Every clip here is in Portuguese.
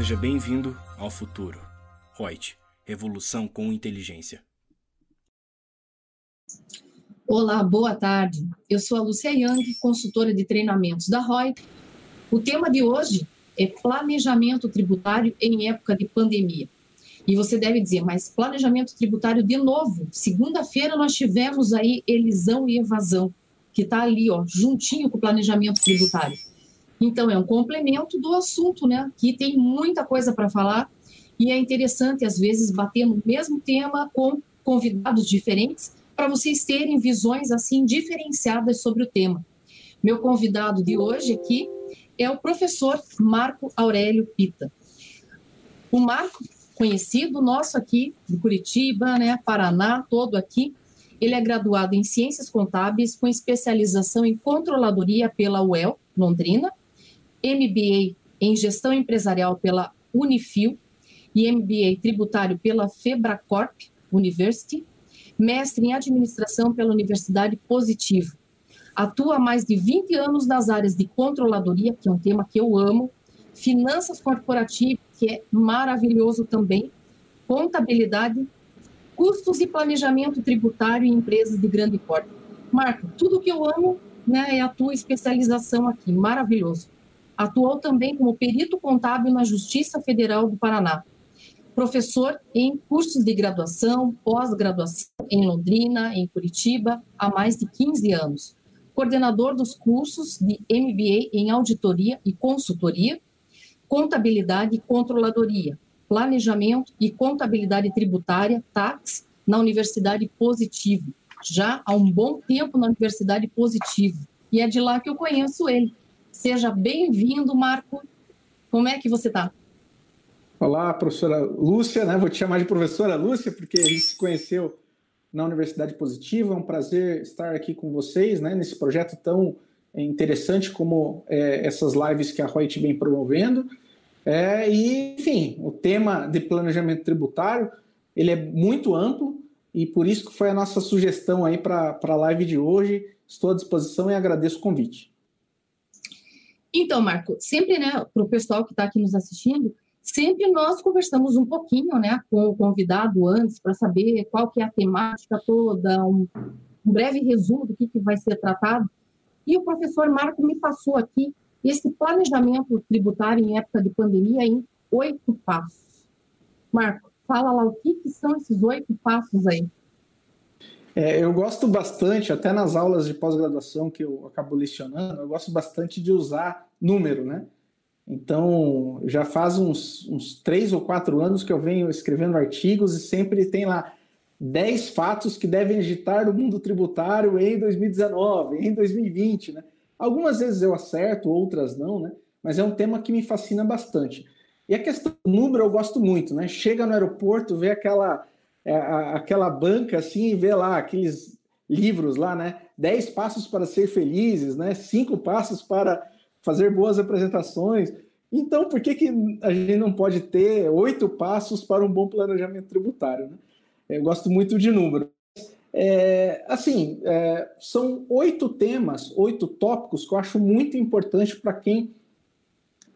Seja bem-vindo ao futuro. Reut, revolução com inteligência. Olá, boa tarde. Eu sou a Lúcia Yang, consultora de treinamentos da Reut. O tema de hoje é planejamento tributário em época de pandemia. E você deve dizer, mas planejamento tributário de novo? Segunda-feira nós tivemos aí elisão e evasão, que está ali, ó, juntinho com o planejamento tributário. Então, é um complemento do assunto, né? Que tem muita coisa para falar e é interessante, às vezes, bater no mesmo tema com convidados diferentes para vocês terem visões, assim, diferenciadas sobre o tema. Meu convidado de hoje aqui é o professor Marco Aurélio Pita. O Marco, conhecido nosso aqui de Curitiba, né, Paraná, todo aqui, ele é graduado em Ciências Contábeis com especialização em Controladoria pela UEL, Londrina, MBA em Gestão Empresarial pela Unifil e MBA Tributário pela Febracorp University, mestre em Administração pela Universidade Positivo. Atua há mais de 20 anos nas áreas de controladoria, que é um tema que eu amo, finanças corporativas, que é maravilhoso também, contabilidade, custos e planejamento tributário em empresas de grande porte. Marco, tudo que eu amo né, é a tua especialização aqui, maravilhoso. Atuou também como perito contábil na Justiça Federal do Paraná. Professor em cursos de graduação, pós-graduação em Londrina, em Curitiba, há mais de 15 anos. Coordenador dos cursos de MBA em Auditoria e Consultoria, Contabilidade e Controladoria, Planejamento e Contabilidade Tributária, TAX, na Universidade Positivo. Já há um bom tempo na Universidade Positivo. E é de lá que eu conheço ele. Seja bem-vindo, Marco. Como é que você está? Olá, professora Lúcia, né? Vou te chamar de professora Lúcia, porque a gente se conheceu na Universidade Positiva. É um prazer estar aqui com vocês, né? Nesse projeto tão interessante como é, essas lives que a Reut vem promovendo. É, e, enfim, o tema de planejamento tributário ele é muito amplo e por isso que foi a nossa sugestão aí para a live de hoje. Estou à disposição e agradeço o convite. Então, Marco, sempre, né, para o pessoal que está aqui nos assistindo, sempre nós conversamos um pouquinho, né, com o convidado antes para saber qual que é a temática toda, um, um breve resumo do que, que vai ser tratado. E o professor Marco me passou aqui esse planejamento tributário em época de pandemia em oito passos. Marco, fala lá o que, que são esses oito passos aí. É, eu gosto bastante, até nas aulas de pós-graduação que eu acabo lecionando, eu gosto bastante de usar número, né? Então, já faz uns, uns três ou quatro anos que eu venho escrevendo artigos e sempre tem lá 10 fatos que devem agitar o mundo tributário em 2019, em 2020, né? Algumas vezes eu acerto, outras não, né? Mas é um tema que me fascina bastante. E a questão do número eu gosto muito, né? Chega no aeroporto, vê aquela é, a, aquela banca assim e vê lá aqueles livros lá, né? Dez passos para ser felizes, né? Cinco passos para fazer boas apresentações. Então, por que, que a gente não pode ter oito passos para um bom planejamento tributário? Né? Eu gosto muito de número. É, assim, é, são oito temas, oito tópicos que eu acho muito importante para quem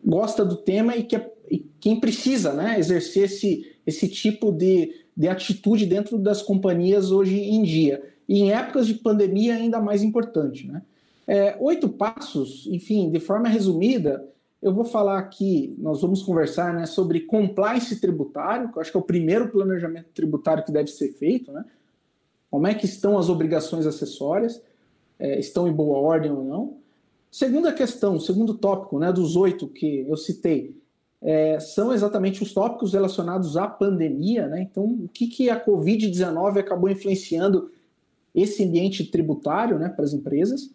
gosta do tema e, que, é, e quem precisa né, exercer esse, esse tipo de, de atitude dentro das companhias hoje em dia. E em épocas de pandemia, ainda mais importante. Né? É, oito passos, enfim, de forma resumida, eu vou falar aqui, nós vamos conversar né, sobre compliance tributário, que eu acho que é o primeiro planejamento tributário que deve ser feito, né? Como é que estão as obrigações acessórias, é, estão em boa ordem ou não. Segunda questão, segundo tópico, né, dos oito que eu citei, é, são exatamente os tópicos relacionados à pandemia, né? Então, o que, que a Covid-19 acabou influenciando esse ambiente tributário né, para as empresas.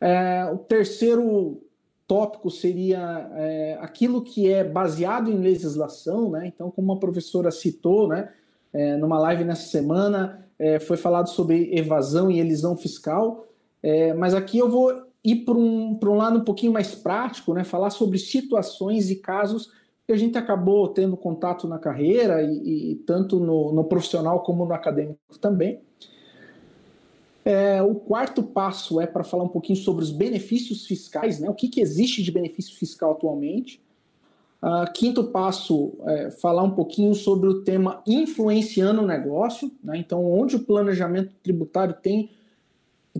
É, o terceiro tópico seria é, aquilo que é baseado em legislação, né? Então, como a professora citou, né, é, numa live nessa semana, é, foi falado sobre evasão e elisão fiscal, é, mas aqui eu vou ir para um, um lado um pouquinho mais prático, né? Falar sobre situações e casos a gente acabou tendo contato na carreira e, e tanto no, no, profissional como no acadêmico também. É, o quarto passo é para falar um pouquinho sobre os benefícios fiscais, né? o que, que existe de benefício fiscal atualmente. Uh, quinto passo, é falar um pouquinho sobre o tema influenciando o negócio, né? então, onde o planejamento tributário tem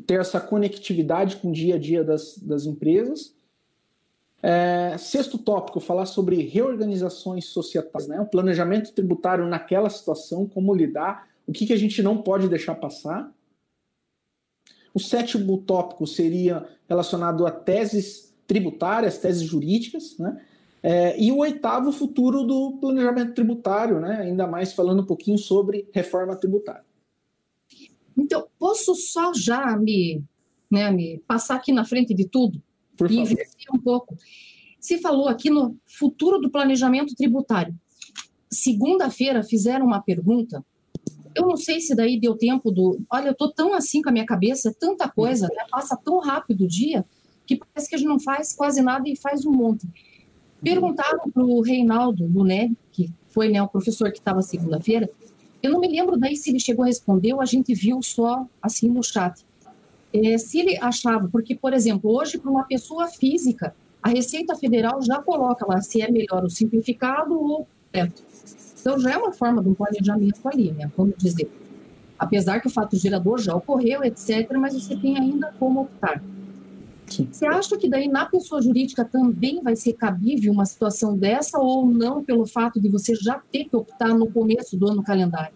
ter essa conectividade com o dia a dia das, das empresas. É, sexto tópico, falar sobre reorganizações societais, né? o planejamento tributário naquela situação, como lidar, o que, que a gente não pode deixar passar. O sétimo tópico seria relacionado a teses tributárias, teses jurídicas, né? É, e o oitavo, futuro do planejamento tributário, né? ainda mais falando um pouquinho sobre reforma tributária. Então, posso só já me, né, me passar aqui na frente de tudo Por e favor. um pouco. Se falou aqui no futuro do planejamento tributário. Segunda-feira fizeram uma pergunta. Eu não sei se daí deu tempo do. Olha, eu estou tão assim com a minha cabeça, é tanta coisa, né? passa tão rápido o dia que parece que a gente não faz quase nada e faz um monte. Perguntaram para o Reinaldo Lunelli, que foi né, o professor que estava segunda-feira, eu não me lembro daí se ele chegou a responder ou a gente viu só assim no chat. É, se ele achava, porque, por exemplo, hoje para uma pessoa física, a Receita Federal já coloca lá se é melhor o simplificado ou completo. Então já é uma forma de um planejamento ali, né? Vamos dizer. Apesar que o fato gerador já ocorreu, etc., mas você tem ainda como optar. Sim. Você acha que daí na pessoa jurídica também vai ser cabível uma situação dessa ou não pelo fato de você já ter que optar no começo do ano calendário?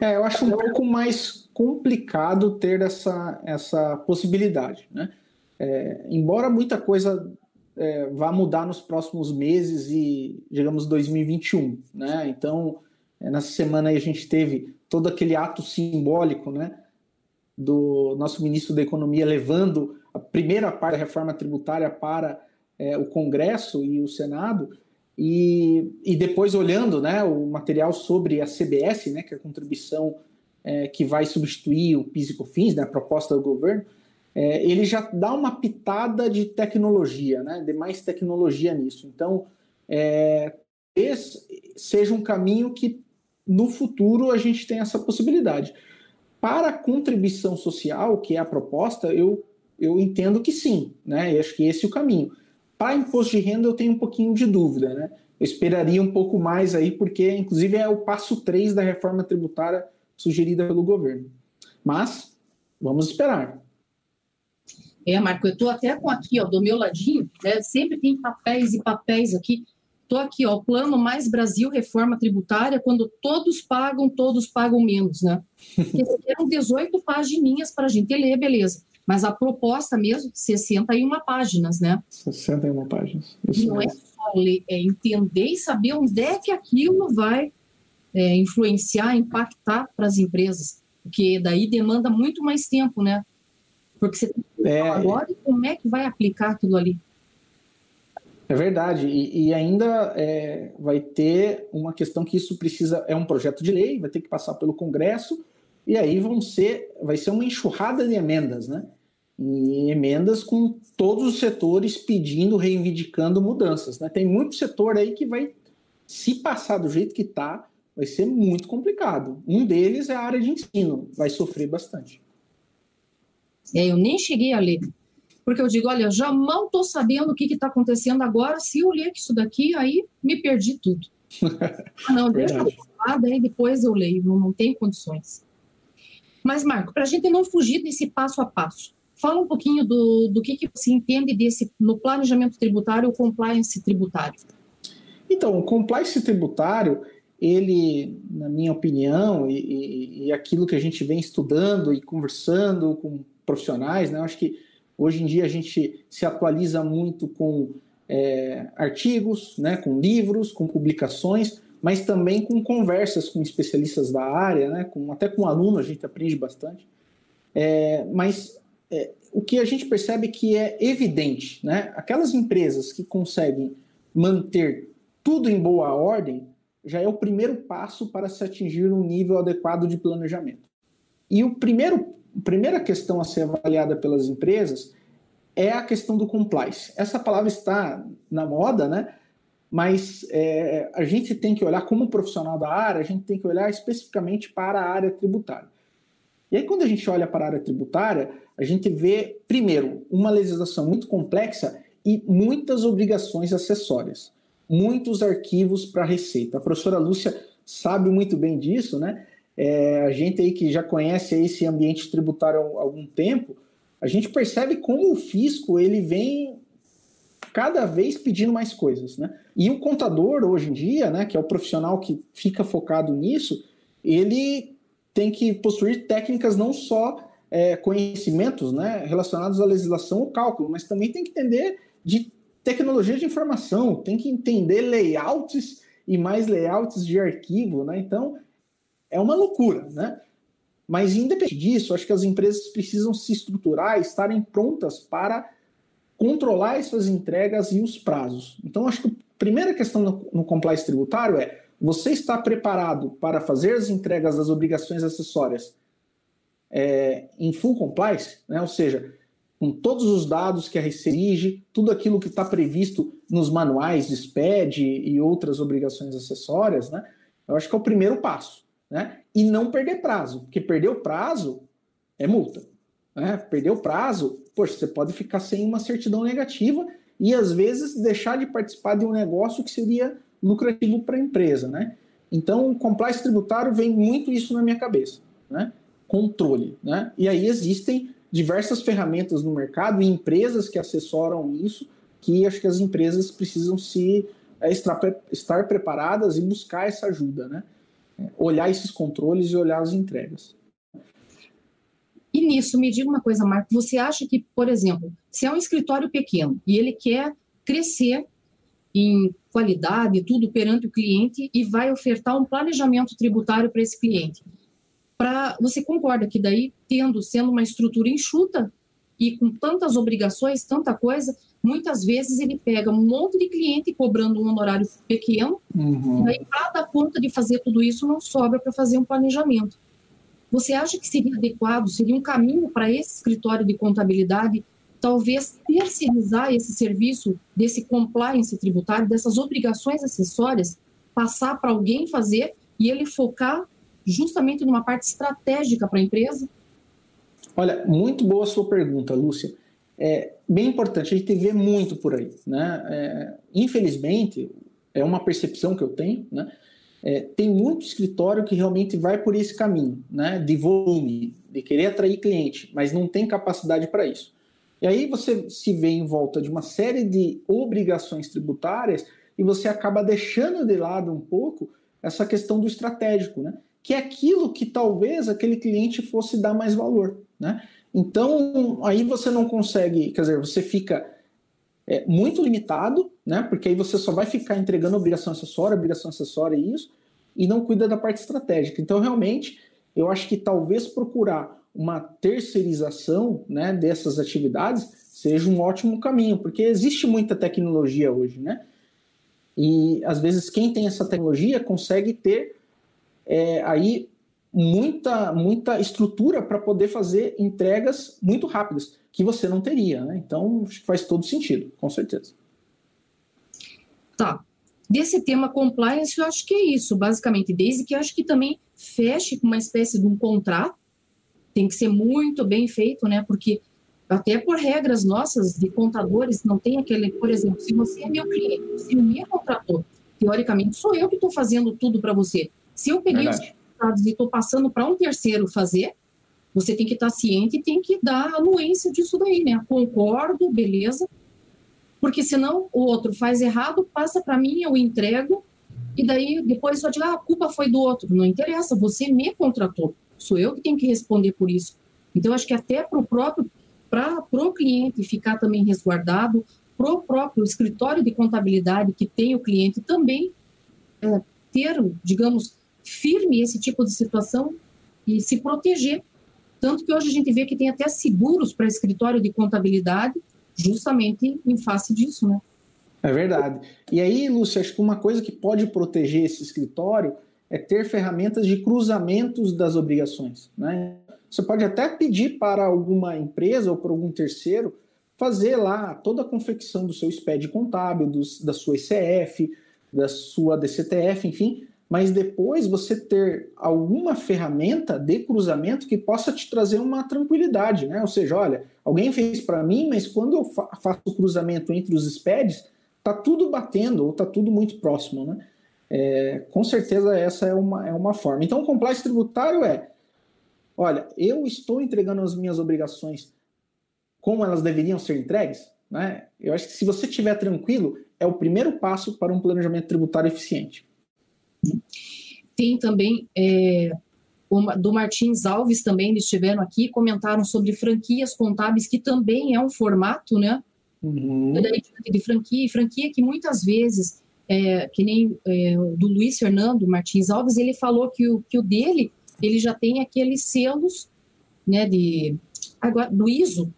É, eu acho um pouco mais complicado ter essa, essa possibilidade, né? É, embora muita coisa é, vá mudar nos próximos meses e, digamos, 2021, né? Então, é, nessa semana a gente teve todo aquele ato simbólico, né? Do nosso ministro da Economia levando a primeira parte da reforma tributária para é, o Congresso e o Senado, e, e depois olhando né, o material sobre a CBS, né, que é a contribuição é, que vai substituir o PIS e COFINS, né, a proposta do governo, é, ele já dá uma pitada de tecnologia, né, de mais tecnologia nisso. Então, é, esse seja um caminho que no futuro a gente tem essa possibilidade. Para a contribuição social, que é a proposta, eu, eu entendo que sim, né? E acho que esse é o caminho. Para imposto de renda, eu tenho um pouquinho de dúvida, né? Eu esperaria um pouco mais aí, porque, inclusive, é o passo 3 da reforma tributária sugerida pelo governo. Mas, vamos esperar. É, Marco, eu estou até com aqui, ó, do meu ladinho, né, sempre tem papéis e papéis aqui. Estou aqui, ó, Plano Mais Brasil, reforma tributária, quando todos pagam, todos pagam menos, né? Porque eram 18 pagininhas para a gente ler, beleza. Mas a proposta mesmo, 61 páginas, né? 61 páginas. E Isso não é mesmo. só ler, é entender e saber onde é que aquilo vai é, influenciar, impactar para as empresas. Porque daí demanda muito mais tempo, né? Porque você tem que É, agora e como é que vai aplicar aquilo ali. É verdade, e, e ainda é, vai ter uma questão que isso precisa, é um projeto de lei, vai ter que passar pelo Congresso, e aí vão ser, vai ser uma enxurrada de emendas, né? Emendas com todos os setores pedindo, reivindicando mudanças, né? Tem muito setor aí que vai, se passar do jeito que está, vai ser muito complicado. Um deles é a área de ensino, vai sofrer bastante. É, eu nem cheguei a ler. Porque eu digo, olha, eu já mal estou sabendo o que está acontecendo agora. Se eu ler isso daqui, aí me perdi tudo. Ah, não, deixa eu daí depois eu leio, não, não tem condições. Mas, Marco, para a gente não fugir desse passo a passo, fala um pouquinho do, do que, que você entende desse no planejamento tributário ou compliance tributário. Então, o compliance tributário, ele, na minha opinião, e, e, e aquilo que a gente vem estudando e conversando com profissionais, né, eu acho que hoje em dia a gente se atualiza muito com é, artigos, né, com livros, com publicações, mas também com conversas com especialistas da área, né, com, até com aluno a gente aprende bastante. É, mas é, o que a gente percebe que é evidente, né, aquelas empresas que conseguem manter tudo em boa ordem, já é o primeiro passo para se atingir um nível adequado de planejamento. E o primeiro, a primeira questão a ser avaliada pelas empresas é a questão do compliance. Essa palavra está na moda, né? Mas é, a gente tem que olhar, como profissional da área, a gente tem que olhar especificamente para a área tributária. E aí, quando a gente olha para a área tributária, a gente vê, primeiro, uma legislação muito complexa e muitas obrigações acessórias, muitos arquivos para receita. A professora Lúcia sabe muito bem disso, né? É, a gente aí que já conhece esse ambiente tributário há algum tempo, a gente percebe como o fisco ele vem cada vez pedindo mais coisas, né? E o contador hoje em dia, né, que é o profissional que fica focado nisso, ele tem que possuir técnicas não só é, conhecimentos, né, relacionados à legislação ou cálculo, mas também tem que entender de tecnologia de informação, tem que entender layouts e mais layouts de arquivo, né? Então é uma loucura, né? Mas independente disso, acho que as empresas precisam se estruturar, estarem prontas para controlar essas entregas e os prazos. Então, acho que a primeira questão no, no compliance tributário é: você está preparado para fazer as entregas das obrigações acessórias é, em full compliance, né? ou seja, com todos os dados que a exige, tudo aquilo que está previsto nos manuais de SPED e outras obrigações acessórias, né? Eu acho que é o primeiro passo, né? E não perder prazo, porque perder o prazo é multa. Né? Perder o prazo, poxa, você pode ficar sem uma certidão negativa e às vezes deixar de participar de um negócio que seria lucrativo para a empresa, né? Então, o compliance tributário vem muito isso na minha cabeça, né? Controle, né? E aí existem diversas ferramentas no mercado e empresas que assessoram isso, que acho que as empresas precisam se é, estar, preparadas e buscar essa ajuda, né? Olhar esses controles e olhar as entregas. E nisso, me diga uma coisa, Marco, você acha que, por exemplo, se é um escritório pequeno e ele quer crescer em qualidade, tudo perante o cliente e vai ofertar um planejamento tributário para esse cliente. Pra, você concorda que daí, tendo, sendo uma estrutura enxuta e com tantas obrigações, tanta coisa, muitas vezes ele pega um monte de cliente cobrando um honorário pequeno, uhum. e aí para dar conta de fazer tudo isso não sobra para fazer um planejamento. Você acha que seria adequado, seria um caminho para esse escritório de contabilidade, talvez terceirizar esse serviço desse compliance tributário, dessas obrigações acessórias, passar para alguém fazer e ele focar justamente numa parte estratégica para a empresa? Olha, muito boa a sua pergunta, Lúcia. É bem importante, a gente vê muito por aí. Né? É, infelizmente, é uma percepção que eu tenho, né? É, tem muito escritório que realmente vai por esse caminho, né, de volume, de querer atrair cliente, mas não tem capacidade para isso. E aí você se vê em volta de uma série de obrigações tributárias e você acaba deixando de lado um pouco essa questão do estratégico, né, que é aquilo que talvez aquele cliente fosse dar mais valor, né. Então aí você não consegue, quer dizer, você fica é, muito limitado, né? Porque aí você só vai ficar entregando obrigação acessória, obrigação acessória e isso, e não cuida da parte estratégica. Então, realmente, eu acho que talvez procurar uma terceirização né, dessas atividades seja um ótimo caminho, porque existe muita tecnologia hoje, né? E às vezes quem tem essa tecnologia consegue ter é, aí muita, muita estrutura para poder fazer entregas muito rápidas, que você não teria. Né? Então, faz todo sentido, com certeza. Tá. Desse tema compliance, eu acho que é isso, basicamente, desde que acho que também feche com uma espécie de um contrato, tem que ser muito bem feito, né? Porque até por regras nossas de contadores, não tem aquele, por exemplo, se você é meu cliente, se me contratou, teoricamente sou eu que estou fazendo tudo para você. Se eu peguei Verdade. os resultados e estou passando para um terceiro fazer, você tem que estar ciente e tem que dar anuência disso daí, né? Concordo, beleza. Porque senão o outro faz errado, passa para mim, eu entrego, e daí depois só digo, ah, a culpa foi do outro. Não interessa, você me contratou. Sou eu que tenho que responder por isso. Então, acho que até para o próprio, para o cliente ficar também resguardado, para o próprio escritório de contabilidade que tem o cliente também é, ter, digamos, firme esse tipo de situação e se proteger. Tanto que hoje a gente vê que tem até seguros para escritório de contabilidade, justamente em face disso, né? É verdade. E aí, Lúcia, acho que uma coisa que pode proteger esse escritório é ter ferramentas de cruzamentos das obrigações. Né? Você pode até pedir para alguma empresa ou para algum terceiro fazer lá toda a confecção do seu SPED contábil, dos, da sua ICF, da sua DCTF, enfim, mas depois você ter alguma ferramenta de cruzamento que possa te trazer uma tranquilidade, né? Ou seja, olha, alguém fez para mim, mas quando eu fa faço o cruzamento entre os SPEDs, tá tudo batendo ou tá tudo muito próximo, né? É, com certeza essa é uma, é uma forma. Então, o compliance tributário é, olha, eu estou entregando as minhas obrigações como elas deveriam ser entregues, né? Eu acho que se você estiver tranquilo, é o primeiro passo para um planejamento tributário eficiente. Tem também é, do Martins Alves também, eles estiveram aqui, comentaram sobre franquias contábeis, que também é um formato, né? Uhum. De franquia, e franquia que muitas vezes, é, que nem é, do Luiz Fernando Martins Alves, ele falou que o, que o dele, ele já tem aqueles selos, né, de, agora, do ISO,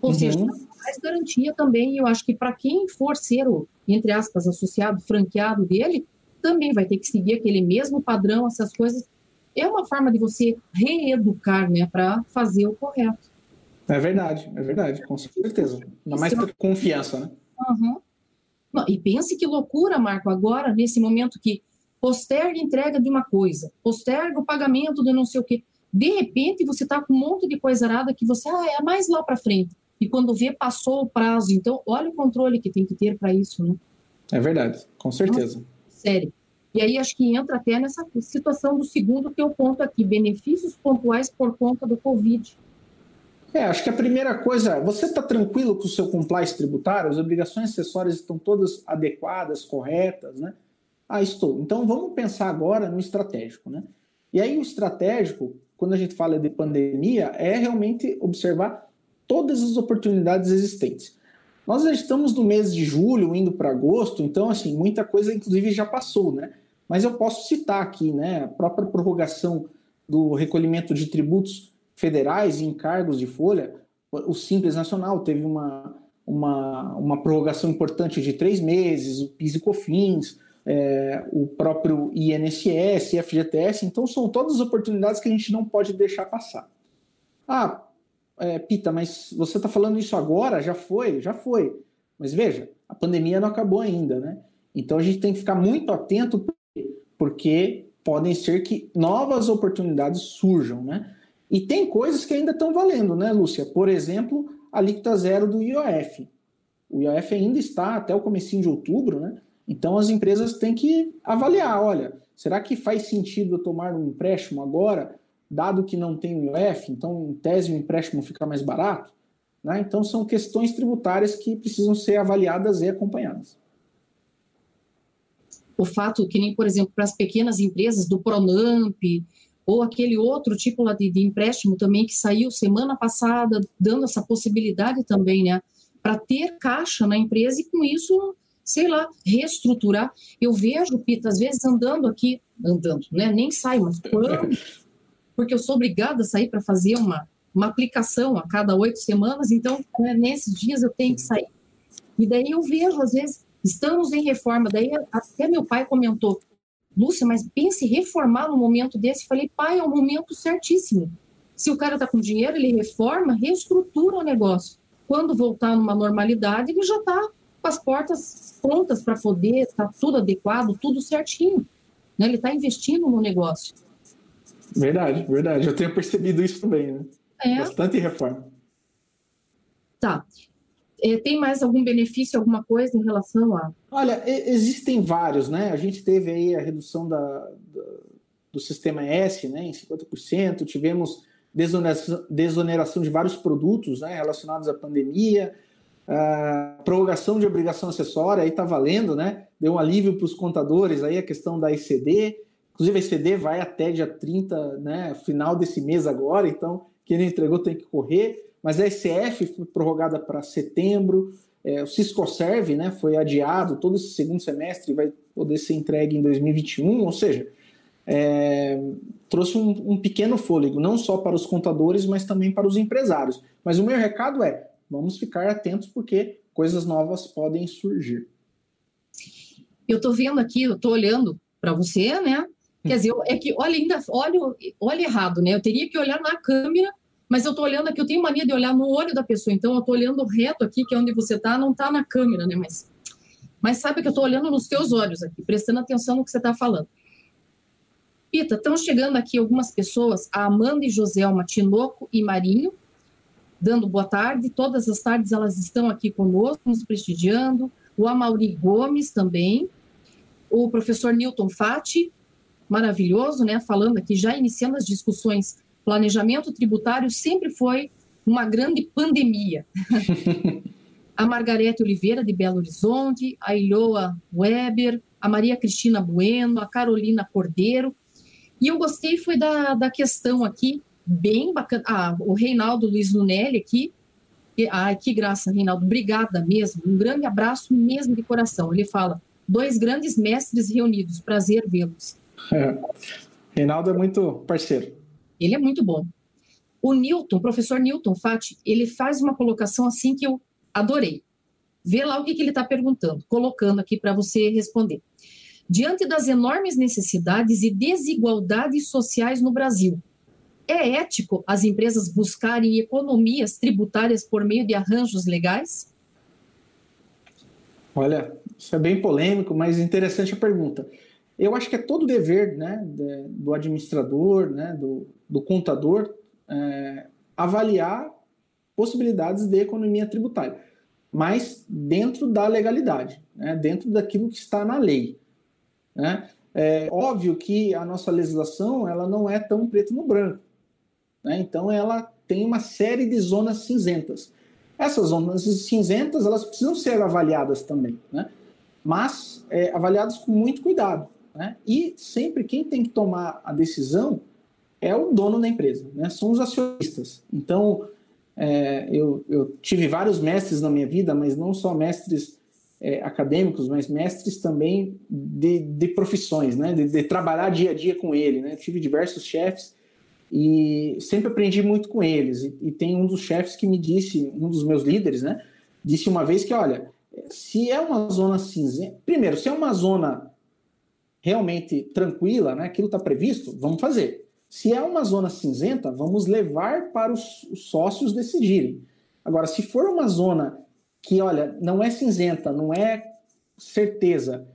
ou uhum. seja, mais garantia também, eu acho que para quem for ser o, entre aspas, associado, franqueado dele, também vai ter que seguir aquele mesmo padrão, essas coisas. É uma forma de você reeducar, né, para fazer o correto. É verdade, é verdade, com certeza. Ainda mais ter confiança, né? Uhum. E pense que loucura, Marco, agora, nesse momento que posterga a entrega de uma coisa, posterga o pagamento de não sei o quê. De repente, você está com um monte de coisa arada que você, ah, é mais lá para frente. E quando vê, passou o prazo. Então, olha o controle que tem que ter para isso, né? É verdade, com certeza. Nossa série. E aí acho que entra até nessa situação do segundo que eu ponto aqui, benefícios pontuais por conta do Covid. É, acho que a primeira coisa, você está tranquilo com o seu compliance tributário? As obrigações acessórias estão todas adequadas, corretas, né? Ah, estou. Então vamos pensar agora no estratégico, né? E aí o estratégico, quando a gente fala de pandemia, é realmente observar todas as oportunidades existentes. Nós já estamos no mês de julho, indo para agosto, então, assim, muita coisa, inclusive, já passou, né? Mas eu posso citar aqui, né, a própria prorrogação do recolhimento de tributos federais e encargos de folha. O Simples Nacional teve uma, uma, uma prorrogação importante de três meses, o PIS e COFINS, é, o próprio INSS, FGTS. Então, são todas as oportunidades que a gente não pode deixar passar. Ah, é, Pita, mas você está falando isso agora? Já foi? Já foi. Mas veja, a pandemia não acabou ainda, né? Então a gente tem que ficar muito atento porque podem ser que novas oportunidades surjam, né? E tem coisas que ainda estão valendo, né, Lúcia? Por exemplo, a alíquota zero do IOF. O IOF ainda está até o comecinho de outubro, né? Então as empresas têm que avaliar, olha, será que faz sentido eu tomar um empréstimo agora dado que não tem o IOF, então em tese o empréstimo fica mais barato. Né? Então são questões tributárias que precisam ser avaliadas e acompanhadas. O fato que nem, por exemplo, para as pequenas empresas do Pronamp, ou aquele outro tipo lá de, de empréstimo também que saiu semana passada, dando essa possibilidade também, né? Para ter caixa na empresa e com isso, sei lá, reestruturar. Eu vejo, Pita, às vezes andando aqui, andando, né? Nem sai, mas quando porque eu sou obrigada a sair para fazer uma, uma aplicação a cada oito semanas, então né, nesses dias eu tenho que sair. E daí eu vejo, às vezes, estamos em reforma, daí até meu pai comentou, Lúcia, mas pense reformar no momento desse. Falei, pai, é o momento certíssimo. Se o cara está com dinheiro, ele reforma, reestrutura o negócio. Quando voltar numa normalidade, ele já está com as portas prontas para poder, está tudo adequado, tudo certinho. Né? Ele está investindo no negócio. Verdade, verdade. Eu tenho percebido isso também, né? É. Bastante reforma. Tá. É, tem mais algum benefício, alguma coisa em relação a. Olha, existem vários, né? A gente teve aí a redução da, da do sistema S né, em 50%, tivemos desoneração, desoneração de vários produtos né, relacionados à pandemia, a prorrogação de obrigação acessória, aí está valendo, né? Deu um alívio para os contadores aí a questão da ICD. Inclusive, a ECD vai até dia 30, né, final desse mês agora, então quem não entregou tem que correr. Mas a ECF foi prorrogada para setembro, é, o Ciscoserve né, foi adiado, todo esse segundo semestre vai poder ser entregue em 2021, ou seja, é, trouxe um, um, pequeno fôlego, não só para os contadores, mas também para os empresários. Mas o meu recado é: vamos ficar atentos porque coisas novas podem surgir. Eu estou vendo aqui, eu estou olhando para você, né? Quer dizer, é que olha ainda, olha, olha errado, né? Eu teria que olhar na câmera, mas eu estou olhando aqui, eu tenho mania de olhar no olho da pessoa, então eu estou olhando reto aqui, que é onde você está, não está na câmera, né? Mas, mas sabe que eu estou olhando nos teus olhos aqui, prestando atenção no que você está falando. Pita, estão chegando aqui algumas pessoas, a Amanda e Joselma Tinoco e Marinho, dando boa tarde. Todas as tardes elas estão aqui conosco, nos prestigiando. O Amauri Gomes também. O professor Newton Fati, maravilhoso, né? Falando aqui, já iniciando as discussões. Planejamento tributário sempre foi uma grande pandemia. a Margarete Oliveira, de Belo Horizonte, a Ilhoa Weber, a Maria Cristina Bueno, a Carolina Cordeiro. E eu gostei foi da, da questão aqui, bem bacana. Ah, o Reinaldo Luiz Lunelli aqui. Ai, que graça, Reinaldo. Obrigada mesmo. Um grande abraço mesmo de coração. Ele fala: dois grandes mestres reunidos, prazer vê-los. É. Reinaldo é muito parceiro. Ele é muito bom. O Newton, o professor Newton Fati, ele faz uma colocação assim que eu adorei. Vê lá o que, que ele está perguntando, colocando aqui para você responder. Diante das enormes necessidades e desigualdades sociais no Brasil, é ético as empresas buscarem economias tributárias por meio de arranjos legais? Olha, isso é bem polêmico, mas interessante a pergunta. Eu acho que é todo dever né, do administrador, né, do, do contador, é, avaliar possibilidades de economia tributária, mas dentro da legalidade, né, dentro daquilo que está na lei. Né? É óbvio que a nossa legislação ela não é tão preto no branco, né? então ela tem uma série de zonas cinzentas. Essas zonas cinzentas elas precisam ser avaliadas também, né? mas é, avaliadas com muito cuidado. Né? E sempre quem tem que tomar a decisão é o dono da empresa, né? são os acionistas. Então, é, eu, eu, tive vários mestres na minha vida, mas não só mestres é, acadêmicos, mas mestres também de, de profissões, né? De, de, trabalhar dia a dia com ele. Né? Tive diversos chefes e sempre aprendi muito com eles. E, e tem um dos chefes que me disse, um dos meus líderes, né? Disse uma vez que, olha, se é uma zona cinzenta, primeiro, se é uma zona realmente tranquila, né? Aquilo está previsto, vamos fazer. Se é uma zona cinzenta, vamos levar para os, os sócios decidirem. Agora, se for uma zona que, olha, não é cinzenta, não é certeza,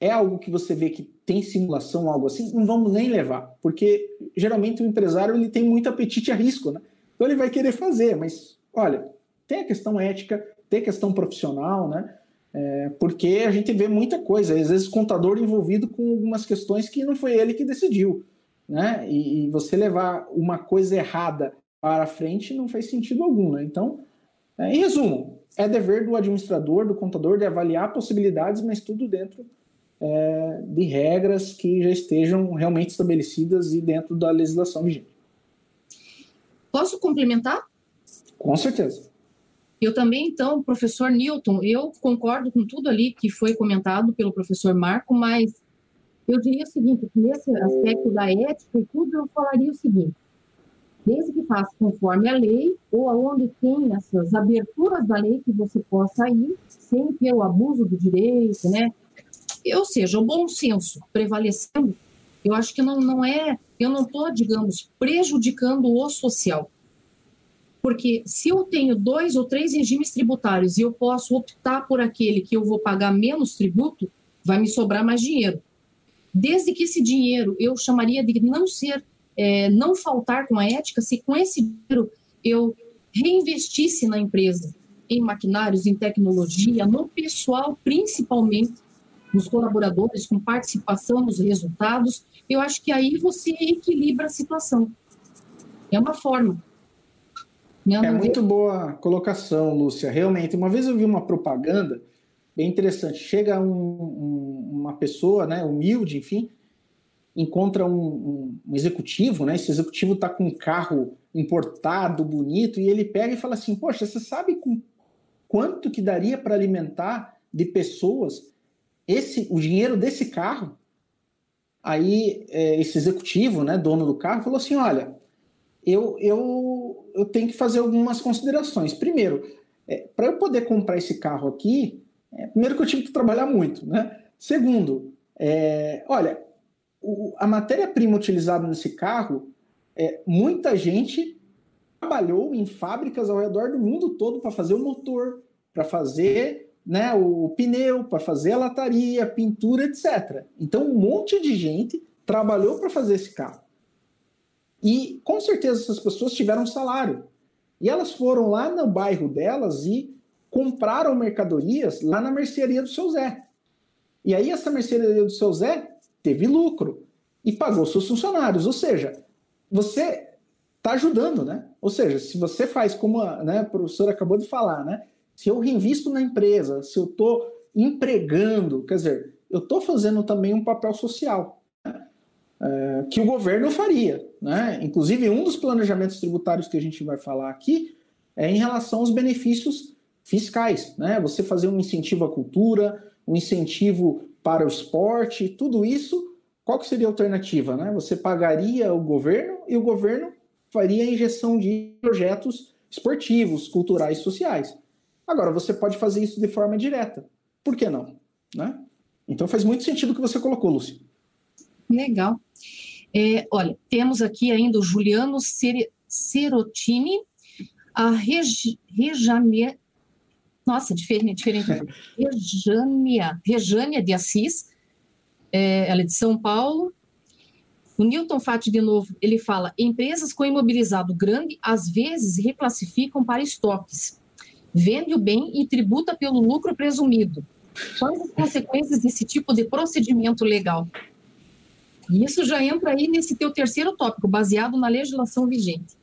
é algo que você vê que tem simulação, algo assim, não vamos nem levar, porque geralmente o empresário ele tem muito apetite a risco, né? Então ele vai querer fazer, mas olha, tem a questão ética, tem a questão profissional, né? É, porque a gente vê muita coisa, às vezes contador envolvido com algumas questões que não foi ele que decidiu, né? E, e você levar uma coisa errada para frente não faz sentido algum, né? Então, é, em resumo, é dever do administrador, do contador, de avaliar possibilidades, mas tudo dentro é, de regras que já estejam realmente estabelecidas e dentro da legislação vigente. Posso complementar? Com certeza. Eu também, então, professor Newton, eu concordo com tudo ali que foi comentado pelo professor Marco, mas eu diria o seguinte, nesse aspecto da ética e tudo, eu falaria o seguinte, desde que faça conforme a lei, ou aonde tem essas aberturas da lei que você possa ir, sem ter o abuso do direito, né? Ou seja, o bom senso prevalecendo, eu acho que não, não é, eu não estou, digamos, prejudicando o social. Porque se eu tenho dois ou três regimes tributários e eu posso optar por aquele que eu vou pagar menos tributo, vai me sobrar mais dinheiro. Desde que esse dinheiro eu chamaria de não ser é, não faltar com a ética se com esse dinheiro eu reinvestisse na empresa, em maquinários, em tecnologia, no pessoal, principalmente, nos colaboradores, com participação nos resultados, eu acho que aí você equilibra a situação. É uma forma. É muito boa colocação, Lúcia. Realmente, uma vez eu vi uma propaganda bem interessante. Chega um, um, uma pessoa, né, humilde, enfim, encontra um, um, um executivo, né? Esse executivo está com um carro importado, bonito, e ele pega e fala assim: Poxa, você sabe com quanto que daria para alimentar de pessoas esse o dinheiro desse carro? Aí é, esse executivo, né, dono do carro, falou assim: Olha, eu, eu, eu tenho que fazer algumas considerações. Primeiro, é, para eu poder comprar esse carro aqui, é, primeiro que eu tive que trabalhar muito, né? Segundo, é, olha, o, a matéria-prima utilizada nesse carro, é, muita gente trabalhou em fábricas ao redor do mundo todo para fazer o motor, para fazer né, o pneu, para fazer a lataria, pintura, etc. Então, um monte de gente trabalhou para fazer esse carro. E com certeza essas pessoas tiveram salário. E elas foram lá no bairro delas e compraram mercadorias lá na mercearia do seu Zé. E aí essa mercearia do seu Zé teve lucro e pagou seus funcionários. Ou seja, você está ajudando, né? Ou seja, se você faz como a, né, a professora acabou de falar, né? Se eu reinvisto na empresa, se eu estou empregando, quer dizer, eu estou fazendo também um papel social né? é, que o governo faria, né? Inclusive, um dos planejamentos tributários que a gente vai falar aqui é em relação aos benefícios fiscais, né? Você fazer um incentivo à cultura, um incentivo para o esporte, tudo isso qual que seria a alternativa? Né? Você pagaria o governo e o governo faria a injeção de projetos esportivos, culturais, sociais. Agora, você pode fazer isso de forma direta. Por que não? Né? Então faz muito sentido o que você colocou, Lúcia. Legal. É, olha, temos aqui ainda o Juliano Serotini, a Reg Rejania, nossa, diferente, diferente. Rejânia, Rejânia de Assis, é, ela é de São Paulo. O Newton Fati, de novo, ele fala: empresas com imobilizado grande às vezes reclassificam para estoques, vende o bem e tributa pelo lucro presumido. Quais as consequências desse tipo de procedimento legal? E isso já entra aí nesse teu terceiro tópico, baseado na legislação vigente.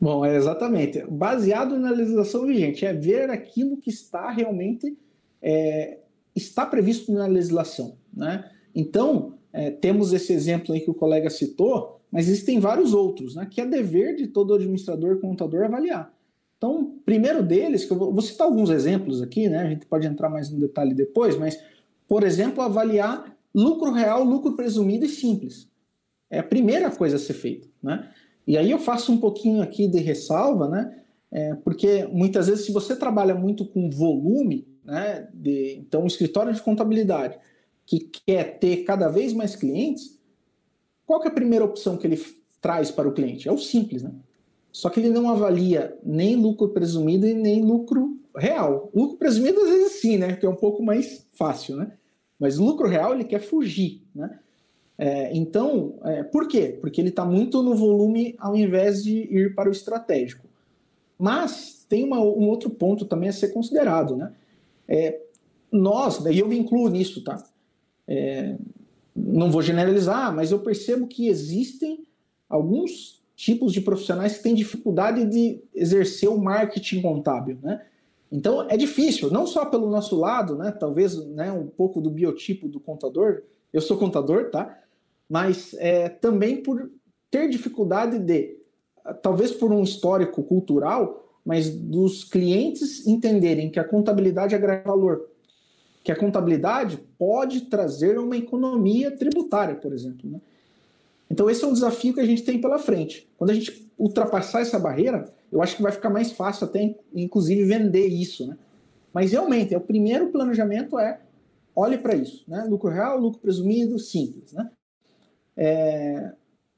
Bom, é exatamente. Baseado na legislação vigente, é ver aquilo que está realmente é, está previsto na legislação. Né? Então, é, temos esse exemplo aí que o colega citou, mas existem vários outros, né, que é dever de todo administrador contador avaliar. Então, primeiro deles, que eu vou, vou citar alguns exemplos aqui, né, a gente pode entrar mais no detalhe depois, mas, por exemplo, avaliar lucro real, lucro presumido e simples. É a primeira coisa a ser feita. Né? E aí eu faço um pouquinho aqui de ressalva, né, é, porque muitas vezes, se você trabalha muito com volume, né, de, então, um escritório de contabilidade que quer ter cada vez mais clientes, qual é a primeira opção que ele traz para o cliente? É o simples, né? Só que ele não avalia nem lucro presumido e nem lucro real. Lucro presumido, às vezes, sim, né? Que é um pouco mais fácil, né? Mas lucro real ele quer fugir, né? É, então, é, por quê? Porque ele está muito no volume ao invés de ir para o estratégico. Mas tem uma, um outro ponto também a ser considerado, né? É, nós, e eu me incluo nisso, tá? É, não vou generalizar, mas eu percebo que existem alguns tipos de profissionais que têm dificuldade de exercer o marketing contábil, né? Então é difícil, não só pelo nosso lado, né? Talvez né, um pouco do biotipo do contador. Eu sou contador, tá? Mas é, também por ter dificuldade de, talvez por um histórico cultural, mas dos clientes entenderem que a contabilidade agrega valor, que a contabilidade pode trazer uma economia tributária, por exemplo. Né? Então, esse é um desafio que a gente tem pela frente. Quando a gente ultrapassar essa barreira, eu acho que vai ficar mais fácil até, inclusive, vender isso. Né? Mas, realmente, é o primeiro planejamento é olhe para isso. Né? Lucro real, lucro presumido, simples. Né? É,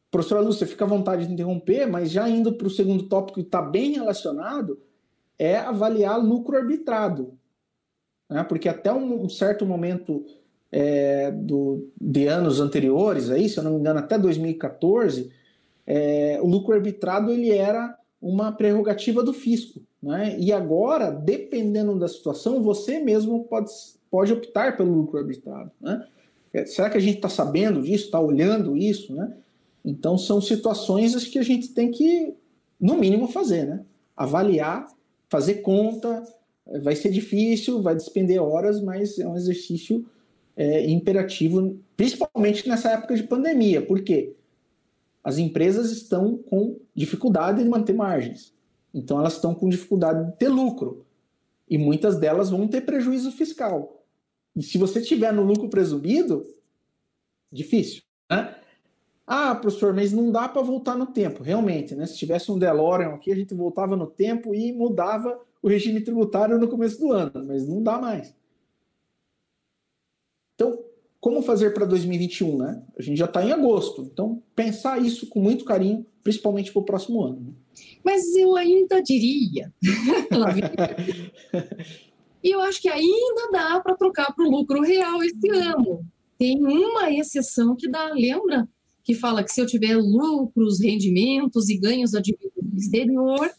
Professora Lúcia, fica à vontade de interromper, mas já indo para o segundo tópico que está bem relacionado, é avaliar lucro arbitrado. Né? Porque até um, certo momento é, do, de anos anteriores, aí, se eu não me engano, até 2014, é, o lucro arbitrado ele era uma prerrogativa do fisco. Né? E agora, dependendo da situação, você mesmo pode, pode optar pelo lucro arbitrado. Né? É, será que a gente está sabendo disso, está olhando isso? Né? Então, são situações que a gente tem que, no mínimo, fazer, né? Avaliar, fazer conta, vai ser difícil, vai despender horas, mas é um exercício é, imperativo, principalmente nessa época de pandemia. Por quê? As empresas estão com dificuldade de manter margens. Então, elas estão com dificuldade de ter lucro. E muitas delas vão ter prejuízo fiscal. E se você tiver no lucro presumido, difícil. Né? Ah, professor, mas não dá para voltar no tempo. Realmente, né? Se tivesse um DeLorean aqui, a gente voltava no tempo e mudava o regime tributário no começo do ano, mas não dá mais. Então, como fazer para 2021, né? A gente já está em agosto, então pensar isso com muito carinho, principalmente para o próximo ano. Né? Mas eu ainda diria. e eu acho que ainda dá para trocar para o lucro real esse ano. tem uma exceção que dá, lembra? Que fala que se eu tiver lucros, rendimentos e ganhos da dívida exterior,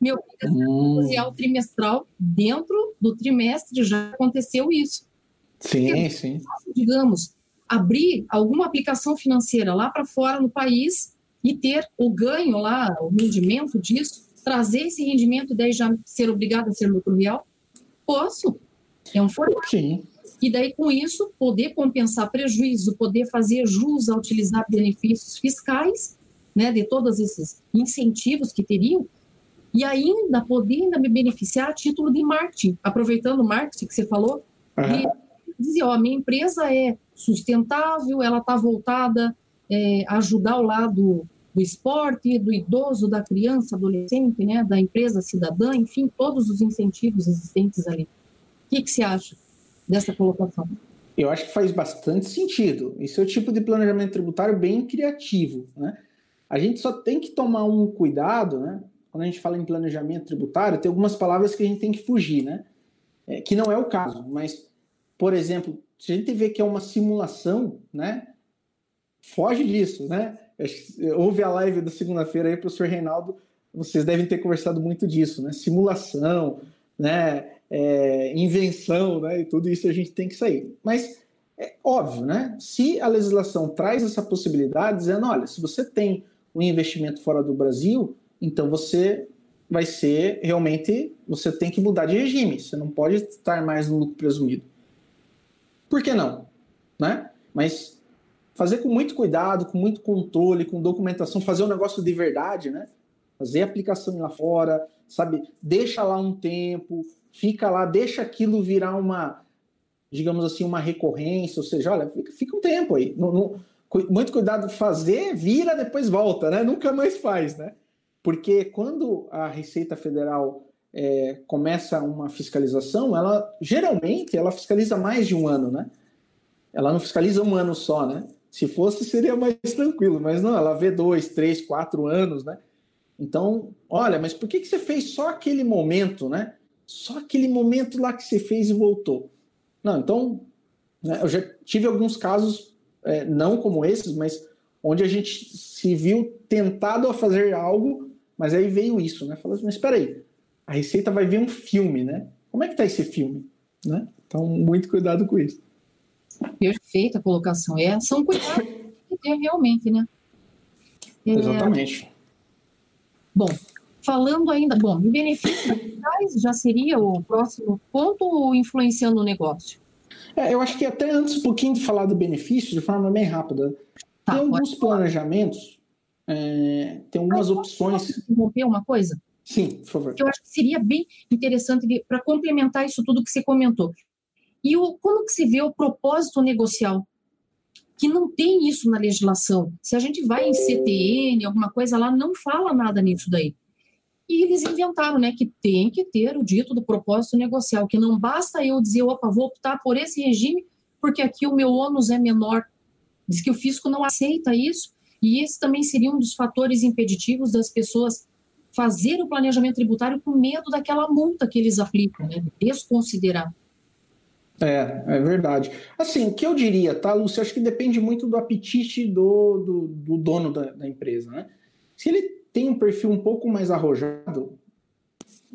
meu obrigação hum. trimestral dentro do trimestre já aconteceu isso. Sim, sim. Digamos, abrir alguma aplicação financeira lá para fora no país e ter o ganho lá, o rendimento disso, trazer esse rendimento e daí já ser obrigado a ser lucro real? Posso. É um formato. Sim. E daí, com isso, poder compensar prejuízo, poder fazer jus a utilizar benefícios fiscais, né, de todos esses incentivos que teriam, e ainda poder ainda me beneficiar a título de marketing, aproveitando o marketing que você falou, uhum. Dizer, ó, minha empresa é sustentável, ela está voltada é, a ajudar o lado do esporte, do idoso, da criança, adolescente, né, da empresa cidadã, enfim, todos os incentivos existentes ali. O que, que você acha dessa colocação? Eu acho que faz bastante sentido. Esse é o tipo de planejamento tributário bem criativo, né? A gente só tem que tomar um cuidado, né? Quando a gente fala em planejamento tributário, tem algumas palavras que a gente tem que fugir, né? É, que não é o caso, mas, por exemplo, se a gente vê que é uma simulação, né? Foge disso, né? Houve a live da segunda-feira aí, professor Reinaldo, vocês devem ter conversado muito disso, né? Simulação, né? É, invenção, né? E tudo isso a gente tem que sair. Mas é óbvio, né? Se a legislação traz essa possibilidade, dizendo, olha, se você tem um investimento fora do Brasil, então você vai ser realmente, você tem que mudar de regime, você não pode estar mais no lucro presumido. Por que não? Né? Mas fazer com muito cuidado, com muito controle, com documentação, fazer um negócio de verdade, né? Fazer aplicação lá fora, sabe? Deixa lá um tempo, fica lá, deixa aquilo virar uma, digamos assim, uma recorrência, ou seja, olha, fica, fica um tempo aí. Muito cuidado fazer, vira, depois volta, né? Nunca mais faz, né? Porque quando a Receita Federal é, começa uma fiscalização, ela geralmente ela fiscaliza mais de um ano, né? Ela não fiscaliza um ano só, né? Se fosse, seria mais tranquilo, mas não, ela vê dois, três, quatro anos, né? Então, olha, mas por que, que você fez só aquele momento, né? Só aquele momento lá que você fez e voltou. Não, então, né, eu já tive alguns casos, é, não como esses, mas onde a gente se viu tentado a fazer algo, mas aí veio isso, né? Falou assim, mas espera aí, a Receita vai ver um filme, né? Como é que tá esse filme? Né? Então, muito cuidado com isso. Perfeita a colocação. É, são cuidados que ter realmente, né? É, Exatamente. Bom, falando ainda, bom, benefícios já seria o próximo ponto ou influenciando o negócio? É, eu acho que até antes um pouquinho de falar do benefício, de forma bem rápida, tá, tem alguns planejamentos, é, tem algumas Mas, opções. Posso interromper uma coisa? Sim, por favor. Eu acho que seria bem interessante para complementar isso tudo que você comentou. E o, como que se vê o propósito negocial? Que não tem isso na legislação. Se a gente vai em CTN, alguma coisa lá, não fala nada nisso daí. E eles inventaram, né, que tem que ter o dito do propósito negocial, que não basta eu dizer, opa, vou optar por esse regime, porque aqui o meu ônus é menor. Diz que o fisco não aceita isso, e esse também seria um dos fatores impeditivos das pessoas fazer o planejamento tributário com medo daquela multa que eles aplicam, né, desconsiderar. É, é verdade. Assim, o que eu diria, tá, Lúcia? Acho que depende muito do apetite do, do, do dono da, da, empresa, né? Se ele tem um perfil um pouco mais arrojado,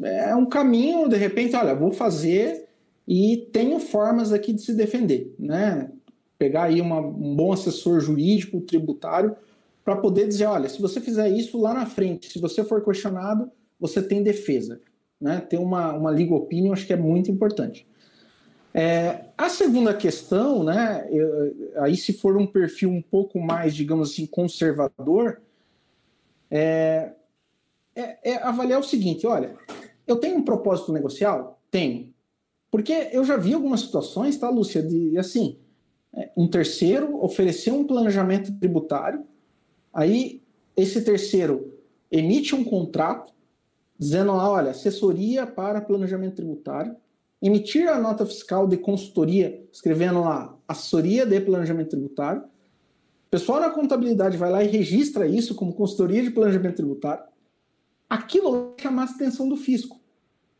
é um caminho, de repente, olha, vou fazer e tenho formas aqui de se defender, né? Pegar aí uma, um bom assessor jurídico, tributário, para poder dizer, olha, se você fizer isso lá na frente, se você for questionado, você tem defesa, né? Ter uma, uma legal opinion, acho que é muito importante. É, a segunda questão, né, eu, aí se for um perfil um pouco mais, digamos assim, conservador, é, é, é, avaliar o seguinte: olha, eu tenho um propósito negocial? Tenho. Porque eu já vi algumas situações, tá, Lúcia, de assim, é, um terceiro oferecer um planejamento tributário, aí esse terceiro emite um contrato dizendo lá, olha, assessoria para planejamento tributário, emitir a nota fiscal de consultoria, escrevendo lá assessoria de planejamento tributário. O pessoal na contabilidade vai lá e registra isso como consultoria de planejamento tributário. Aquilo vai chamar a atenção do fisco.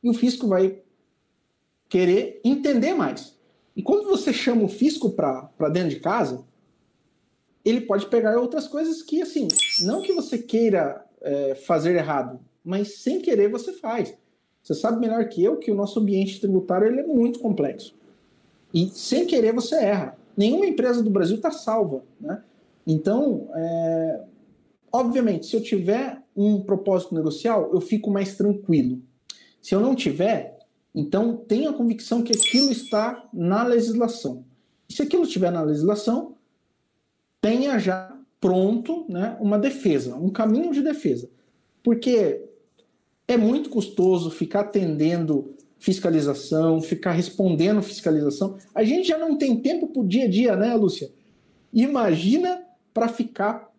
E o fisco vai querer entender mais. E quando você chama o fisco para dentro de casa, ele pode pegar outras coisas que, assim, não que você queira é, fazer errado, mas sem querer você faz. Você sabe melhor que eu que o nosso ambiente tributário ele é muito complexo. E sem querer você erra. Nenhuma empresa do Brasil está salva. Né? Então, é... obviamente, se eu tiver um propósito negocial, eu fico mais tranquilo. Se eu não tiver, então tenha a convicção que aquilo está na legislação. E se aquilo estiver na legislação, tenha já pronto né, uma defesa, um caminho de defesa. Porque é muito custoso ficar atendendo fiscalização, ficar respondendo fiscalização. A gente já não tem tempo para o dia a dia, né, Lúcia? Imagina para ficar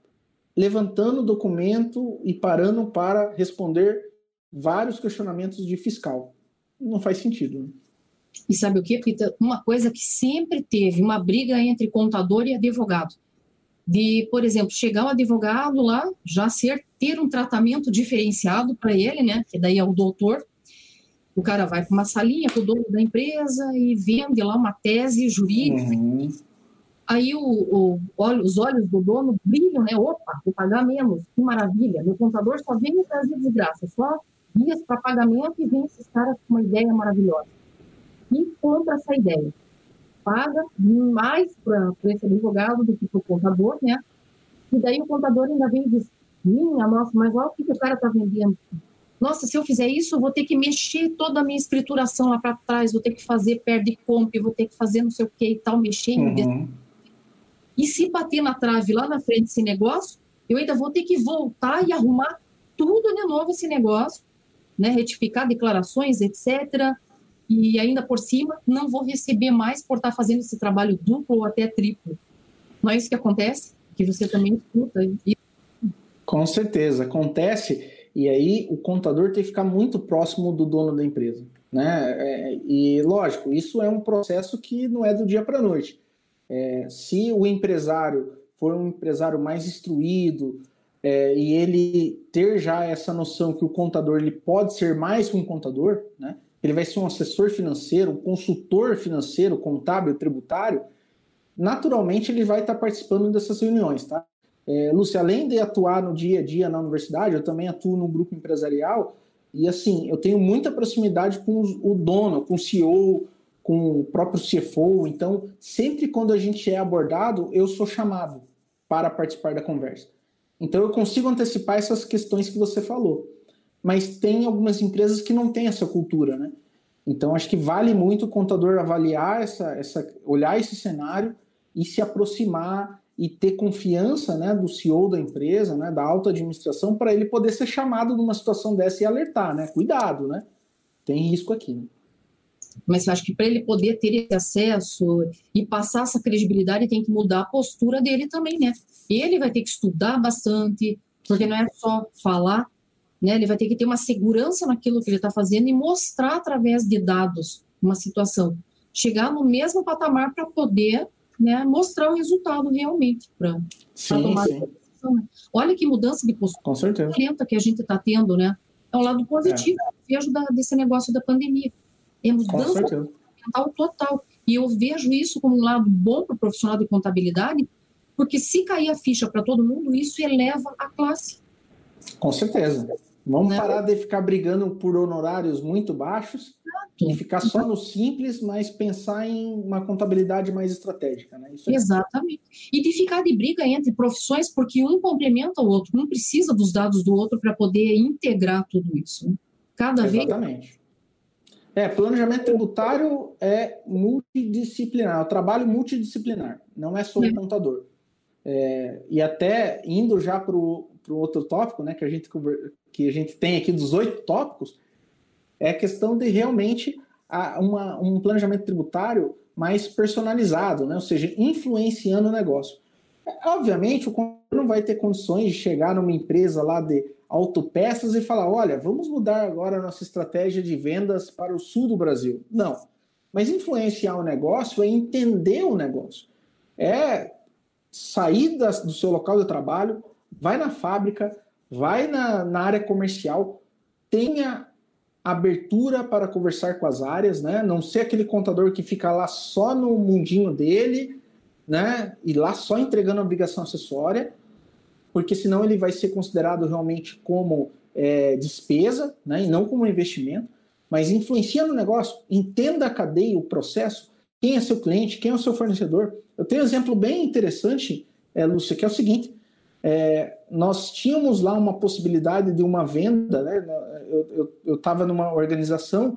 levantando documento e parando para responder vários questionamentos de fiscal. Não faz sentido. Né? E sabe o que, Pita? Uma coisa que sempre teve, uma briga entre contador e advogado. De, por exemplo, chegar o advogado lá, já ser, ter um tratamento diferenciado para ele, né? Que daí é o doutor, o cara vai para uma salinha com o dono da empresa e vende lá uma tese jurídica. Uhum. Aí o, o, os olhos do dono brilham, né? Opa, vou pagar menos, que maravilha. Meu contador só vem me trazer desgraça, só dias para pagamento e vem esses caras com uma ideia maravilhosa. E compra essa ideia. Paga mais para esse advogado do que para o contador, né? E daí o contador ainda vem e diz: Minha nossa, mas olha o que, que o cara está vendendo nossa, se eu fizer isso, eu vou ter que mexer toda a minha escrituração lá para trás, vou ter que fazer perde comp, vou ter que fazer não sei o que e tal, mexer uhum. E se bater na trave lá na frente desse negócio, eu ainda vou ter que voltar e arrumar tudo de novo esse negócio, né, retificar declarações, etc. E ainda por cima, não vou receber mais por estar fazendo esse trabalho duplo ou até triplo. Não é isso que acontece? Que você também escuta. Com certeza, acontece. E aí o contador tem que ficar muito próximo do dono da empresa. Né? É, e lógico, isso é um processo que não é do dia para a noite. É, se o empresário for um empresário mais instruído é, e ele ter já essa noção que o contador ele pode ser mais que um contador, né? Ele vai ser um assessor financeiro, um consultor financeiro, contábil, tributário, naturalmente ele vai estar participando dessas reuniões, tá? É, Lúcia, além de atuar no dia a dia na universidade, eu também atuo no grupo empresarial e assim, eu tenho muita proximidade com o dono, com o CEO, com o próprio CFO. Então, sempre quando a gente é abordado, eu sou chamado para participar da conversa. Então, eu consigo antecipar essas questões que você falou. Mas tem algumas empresas que não têm essa cultura, né? Então, acho que vale muito o contador avaliar essa, essa olhar esse cenário e se aproximar e ter confiança né, do CEO da empresa, né, da alta administração, para ele poder ser chamado numa situação dessa e alertar, né? Cuidado, né? Tem risco aqui. Né? Mas acho que para ele poder ter esse acesso e passar essa credibilidade, tem que mudar a postura dele também, né? Ele vai ter que estudar bastante, porque não é só falar, né? Ele vai ter que ter uma segurança naquilo que ele está fazendo e mostrar através de dados uma situação. Chegar no mesmo patamar para poder né, mostrar o resultado realmente para tomar sim. decisão. Né? Olha que mudança de postura que a gente está tendo, né? É um lado positivo, é. eu vejo da, desse negócio da pandemia. É mudança mental total. E eu vejo isso como um lado bom para o profissional de contabilidade, porque se cair a ficha para todo mundo, isso eleva a classe. Com certeza. Vamos né? parar de ficar brigando por honorários muito baixos e ficar só no simples, mas pensar em uma contabilidade mais estratégica. Né? É... Exatamente. E de ficar de briga entre profissões, porque um complementa o outro, não precisa dos dados do outro para poder integrar tudo isso. Né? Cada Exatamente. vez. É, planejamento tributário é multidisciplinar, é um trabalho multidisciplinar, não é só o é. contador. É, e até indo já para o outro tópico, né, que a gente que a gente tem aqui dos oito tópicos, é a questão de realmente uma, um planejamento tributário mais personalizado, né? ou seja, influenciando o negócio. É, obviamente, o não vai ter condições de chegar numa empresa lá de autopeças e falar: olha, vamos mudar agora a nossa estratégia de vendas para o sul do Brasil. Não. Mas influenciar o negócio é entender o negócio. É sair do seu local de trabalho, vai na fábrica, vai na, na área comercial, tenha abertura para conversar com as áreas, né? Não ser aquele contador que fica lá só no mundinho dele, né? E lá só entregando obrigação acessória, porque senão ele vai ser considerado realmente como é, despesa, né? E não como investimento. Mas influencia no negócio, entenda a cadeia, o processo, quem é seu cliente, quem é o seu fornecedor. Eu tenho um exemplo bem interessante, é, Lúcia, que é o seguinte: é, nós tínhamos lá uma possibilidade de uma venda, né? Eu estava numa organização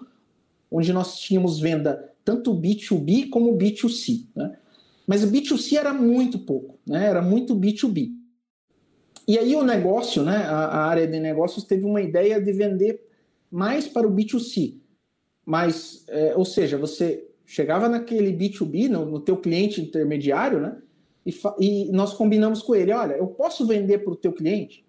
onde nós tínhamos venda tanto B2B como B2C, né? Mas o B2C era muito pouco, né? Era muito B2B. E aí o negócio, né? A, a área de negócios teve uma ideia de vender mais para o B2C. Mas, é, ou seja, você chegava naquele B2B, no, no teu cliente intermediário, né? E, e, nós combinamos com ele, olha, eu posso vender para o teu cliente,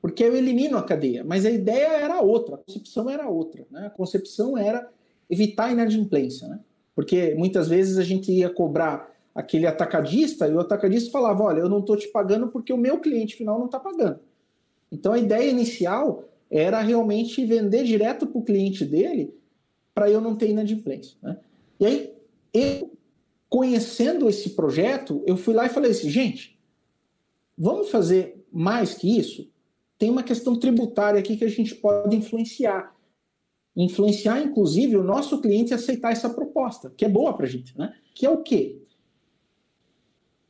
porque eu elimino a cadeia. Mas a ideia era outra, a concepção era outra. Né? A concepção era evitar a inadimplência, né? Porque muitas vezes a gente ia cobrar aquele atacadista e o atacadista falava, olha, eu não estou te pagando porque o meu cliente final não está pagando. Então a ideia inicial era realmente vender direto para o cliente dele para eu não ter inadimplência. Né? E aí, eu, conhecendo esse projeto, eu fui lá e falei assim, gente, vamos fazer mais que isso? Tem uma questão tributária aqui que a gente pode influenciar. Influenciar, inclusive, o nosso cliente aceitar essa proposta, que é boa para a gente, né? Que é o quê?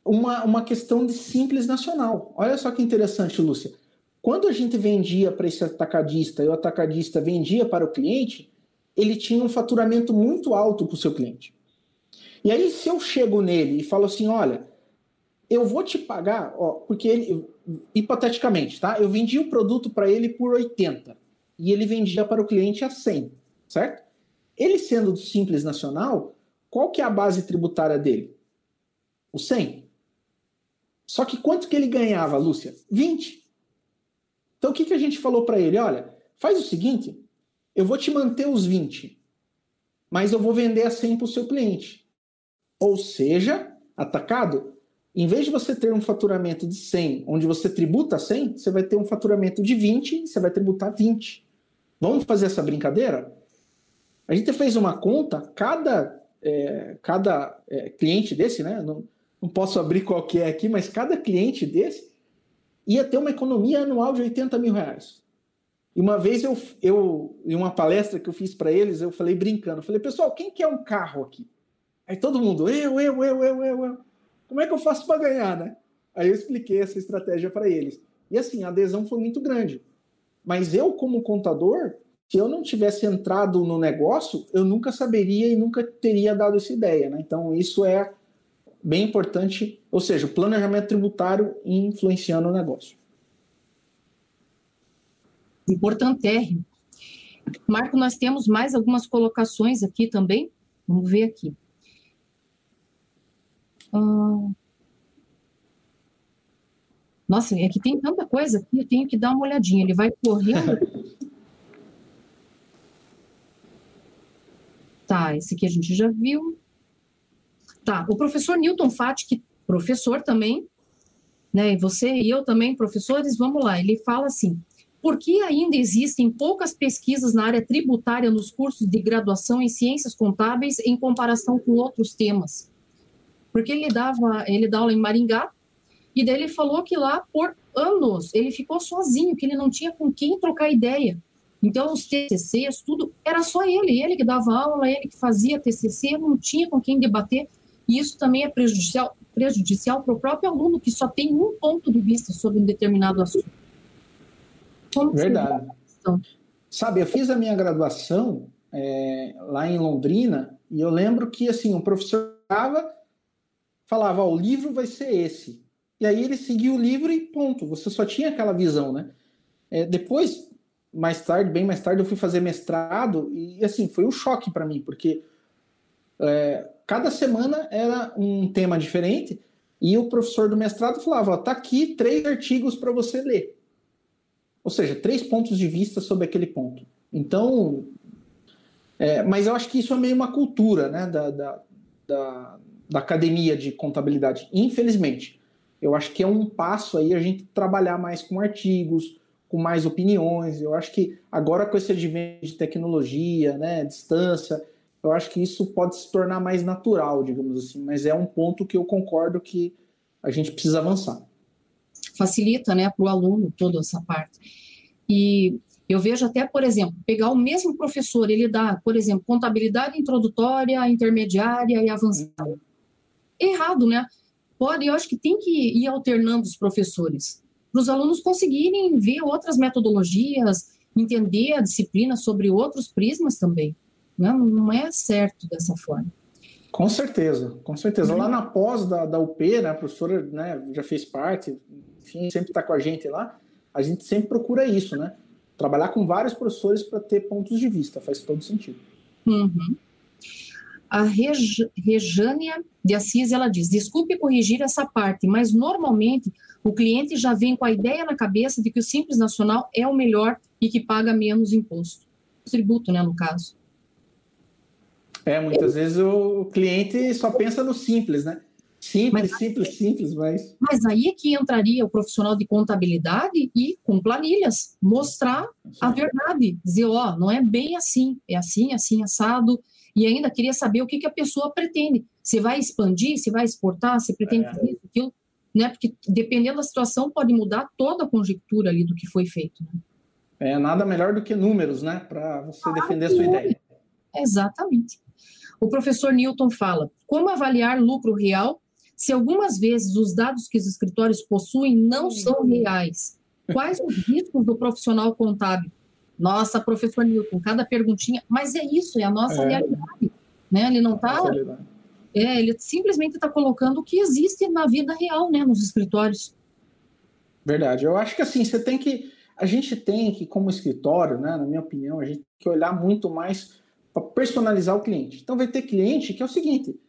Uma, uma questão de simples nacional. Olha só que interessante, Lúcia. Quando a gente vendia para esse atacadista e o atacadista vendia para o cliente, ele tinha um faturamento muito alto para o seu cliente. E aí, se eu chego nele e falo assim, olha, eu vou te pagar, ó, porque ele, hipoteticamente, tá? Eu vendi o produto para ele por 80 e ele vendia para o cliente a 100, certo? Ele sendo do Simples Nacional, qual que é a base tributária dele? O 100. Só que quanto que ele ganhava, Lúcia? 20. Então o que, que a gente falou para ele? Olha, faz o seguinte, eu vou te manter os 20, mas eu vou vender a 100 para o seu cliente. Ou seja, atacado, em vez de você ter um faturamento de 100, onde você tributa 100, você vai ter um faturamento de 20, você vai tributar 20. Vamos fazer essa brincadeira? A gente fez uma conta, cada, é, cada é, cliente desse, né? Não, não posso abrir qual que é aqui, mas cada cliente desse ia ter uma economia anual de 80 mil reais. E uma vez eu, eu em uma palestra que eu fiz para eles, eu falei brincando, eu falei, pessoal, quem quer um carro aqui? Aí todo mundo, eu, eu, eu, eu, eu, eu. Como é que eu faço para ganhar, né? Aí eu expliquei essa estratégia para eles. E assim, a adesão foi muito grande. Mas eu, como contador, se eu não tivesse entrado no negócio, eu nunca saberia e nunca teria dado essa ideia, né? Então, isso é bem importante, ou seja, o planejamento tributário influenciando o negócio. Importantérrimo. Marco, nós temos mais algumas colocações aqui também. Vamos ver aqui. Ah, nossa, é que tem tanta coisa aqui, eu tenho que dar uma olhadinha. Ele vai correndo. tá, esse aqui a gente já viu. Tá, o professor Newton Fati, professor também, né, e você e eu também, professores, vamos lá, ele fala assim, por que ainda existem poucas pesquisas na área tributária nos cursos de graduação em ciências contábeis em comparação com outros temas? Porque ele dava, ele dá aula em Maringá, e daí ele falou que lá, por anos, ele ficou sozinho, que ele não tinha com quem trocar ideia. Então, os TCCs, tudo, era só ele, ele que dava aula, ele que fazia TCC, não tinha com quem debater. E isso também é prejudicial, prejudicial para o próprio aluno, que só tem um ponto de vista sobre um determinado assunto. Como Verdade. Sabe, eu fiz a minha graduação é, lá em Londrina e eu lembro que assim, o professor falava, o livro vai ser esse. E aí ele seguia o livro e ponto. Você só tinha aquela visão, né? É, depois, mais tarde, bem mais tarde, eu fui fazer mestrado e assim, foi um choque para mim, porque é, cada semana era um tema diferente e o professor do mestrado falava: ó, tá aqui três artigos para você ler. Ou seja, três pontos de vista sobre aquele ponto. Então, é, mas eu acho que isso é meio uma cultura né, da, da, da, da academia de contabilidade, infelizmente. Eu acho que é um passo aí a gente trabalhar mais com artigos, com mais opiniões. Eu acho que agora com esse advento de tecnologia, né, distância, eu acho que isso pode se tornar mais natural, digamos assim. Mas é um ponto que eu concordo que a gente precisa avançar. Facilita, né, para o aluno toda essa parte. E eu vejo até, por exemplo, pegar o mesmo professor, ele dá, por exemplo, contabilidade introdutória, intermediária e avançada. Errado, né? Pode, eu acho que tem que ir alternando os professores, para os alunos conseguirem ver outras metodologias, entender a disciplina sobre outros prismas também. Não, né? não é certo dessa forma. Com certeza, com certeza. Uhum. Lá na pós da, da UP, né, a professora né, já fez parte, enfim, sempre está com a gente lá, a gente sempre procura isso, né? trabalhar com vários professores para ter pontos de vista, faz todo sentido. Uhum. A Reg Rejânia de Assis, ela diz, desculpe corrigir essa parte, mas normalmente o cliente já vem com a ideia na cabeça de que o Simples Nacional é o melhor e que paga menos imposto. Tributo, né, no caso. É, muitas vezes o cliente só pensa no simples, né? Simples, mas, simples, simples, mas. Mas aí é que entraria o profissional de contabilidade e com planilhas, mostrar a verdade, dizer, ó, oh, não é bem assim, é assim, assim, assado, e ainda queria saber o que, que a pessoa pretende. Se vai expandir, se vai exportar, se pretende é. fazer isso, aquilo, né? Porque dependendo da situação, pode mudar toda a conjectura ali do que foi feito. Né? É nada melhor do que números, né? Para você ah, defender a sua ideia. Exatamente. O professor Newton fala: como avaliar lucro real se algumas vezes os dados que os escritórios possuem não são reais? Quais os riscos do profissional contábil? Nossa, professor Newton, cada perguntinha, mas é isso, é a nossa é. realidade. Né? Ele não está. É, ele simplesmente está colocando o que existe na vida real, né, nos escritórios. Verdade. Eu acho que assim, você tem que. A gente tem que, como escritório, né, na minha opinião, a gente tem que olhar muito mais para personalizar o cliente. Então vai ter cliente que é o seguinte: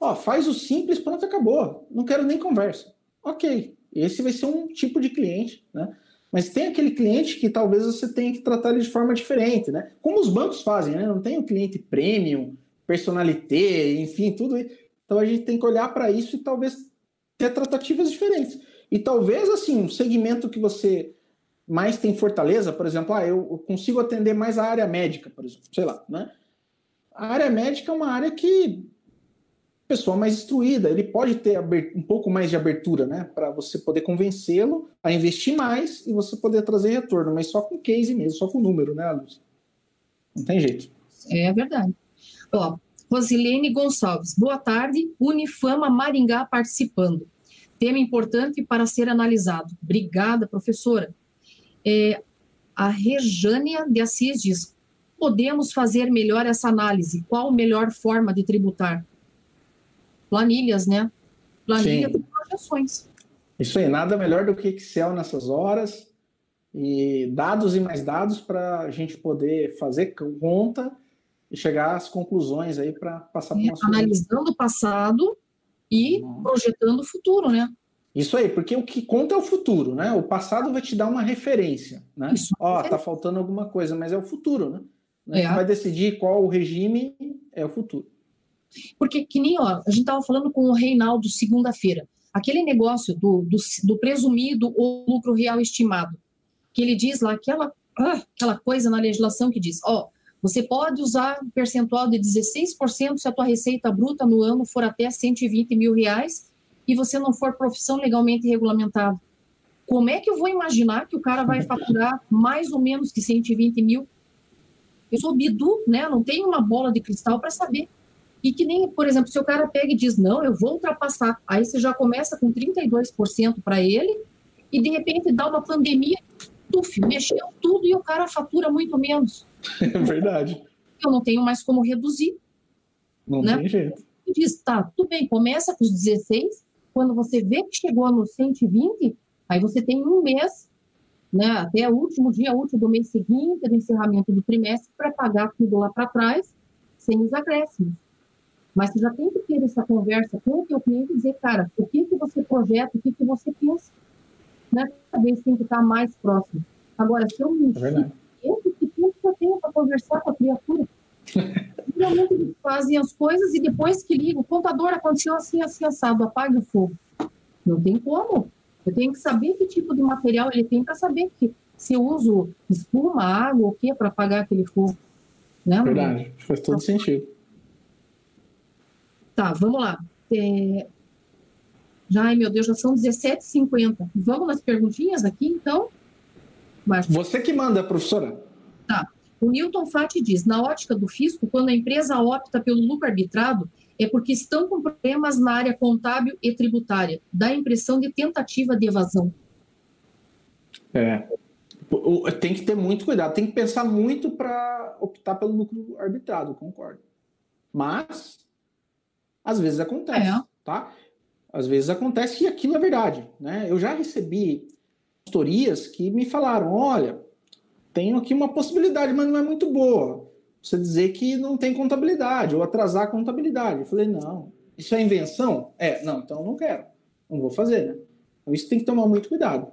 Ó, faz o simples, pronto, acabou. Não quero nem conversa. Ok, esse vai ser um tipo de cliente, né? Mas tem aquele cliente que talvez você tenha que tratar ele de forma diferente, né? Como os bancos fazem, né? Não tem o cliente premium, personalité, enfim, tudo isso. Então a gente tem que olhar para isso e talvez ter tratativas diferentes. E talvez, assim, um segmento que você mais tem fortaleza, por exemplo, ah, eu consigo atender mais a área médica, por exemplo, sei lá, né? A área médica é uma área que pessoa mais instruída, ele pode ter um pouco mais de abertura, né? Para você poder convencê-lo a investir mais e você poder trazer retorno, mas só com case mesmo, só com número, né, Luz? Não tem jeito. É verdade. Ó, Rosilene Gonçalves, boa tarde. Unifama Maringá participando. Tema importante para ser analisado. Obrigada, professora. É, a Rejânia de Assis diz: podemos fazer melhor essa análise? Qual a melhor forma de tributar? Planilhas, né? Planilhas Sim. projeções. Isso aí, nada melhor do que Excel nessas horas e dados e mais dados para a gente poder fazer conta e chegar às conclusões aí para passar para Analisando o passado e uhum. projetando o futuro, né? Isso aí, porque o que conta é o futuro, né? O passado vai te dar uma referência, né? Isso, Ó, é. tá faltando alguma coisa, mas é o futuro, né? É. Vai decidir qual o regime é o futuro. Porque, que nem, ó, a gente estava falando com o Reinaldo segunda-feira, aquele negócio do, do, do, presumido ou lucro real estimado, que ele diz lá, aquela, ah, aquela coisa na legislação que diz, ó, você pode usar um percentual de 16% se a tua receita bruta no ano for até 120 mil reais e você não for profissão legalmente regulamentada. Como é que eu vou imaginar que o cara vai faturar mais ou menos que 120 mil? Eu sou bidu, né? Não tenho uma bola de cristal para saber. E que nem, por exemplo, se o cara pega e diz, não, eu vou ultrapassar, aí você já começa com 32% para ele, e de repente dá uma pandemia, tuf, mexeu tudo e o cara fatura muito menos. É verdade. Eu não tenho mais como reduzir. Não né? tem jeito. E diz, tá, tudo bem, começa com os 16, quando você vê que chegou no 120, aí você tem um mês, né, até o último dia útil do mês seguinte, do encerramento do trimestre, para pagar tudo lá para trás, sem os acréscimos. Mas você já tem que ter essa conversa com o teu cliente e dizer, cara, o que, que você projeta, o que, que você pensa. Né? Cada vez tem que estar mais próximo. Agora, se eu me é esse que tempo que eu tenho para conversar com a criatura? Realmente eles fazem as coisas e depois que ligo, o contador aconteceu assim, assim, assado, apague o fogo. Não tem como. Eu tenho que saber que tipo de material ele tem para saber que se eu uso espuma, água, o que para apagar aquele fogo. Né, Verdade, faz todo sentido. Tá, vamos lá. É... Já, ai meu Deus, já são 17h50. Vamos nas perguntinhas aqui, então? Você que manda, professora. Tá. O Newton Fati diz: na ótica do fisco, quando a empresa opta pelo lucro arbitrado, é porque estão com problemas na área contábil e tributária. Dá a impressão de tentativa de evasão. É. Tem que ter muito cuidado, tem que pensar muito para optar pelo lucro arbitrado, concordo. Mas, às vezes acontece, é. tá? Às vezes acontece e aquilo é verdade, né? Eu já recebi consultorias que me falaram, olha, tenho aqui uma possibilidade, mas não é muito boa. Você dizer que não tem contabilidade ou atrasar a contabilidade. Eu falei, não, isso é invenção? É, não, então eu não quero. Não vou fazer, né? Então isso tem que tomar muito cuidado.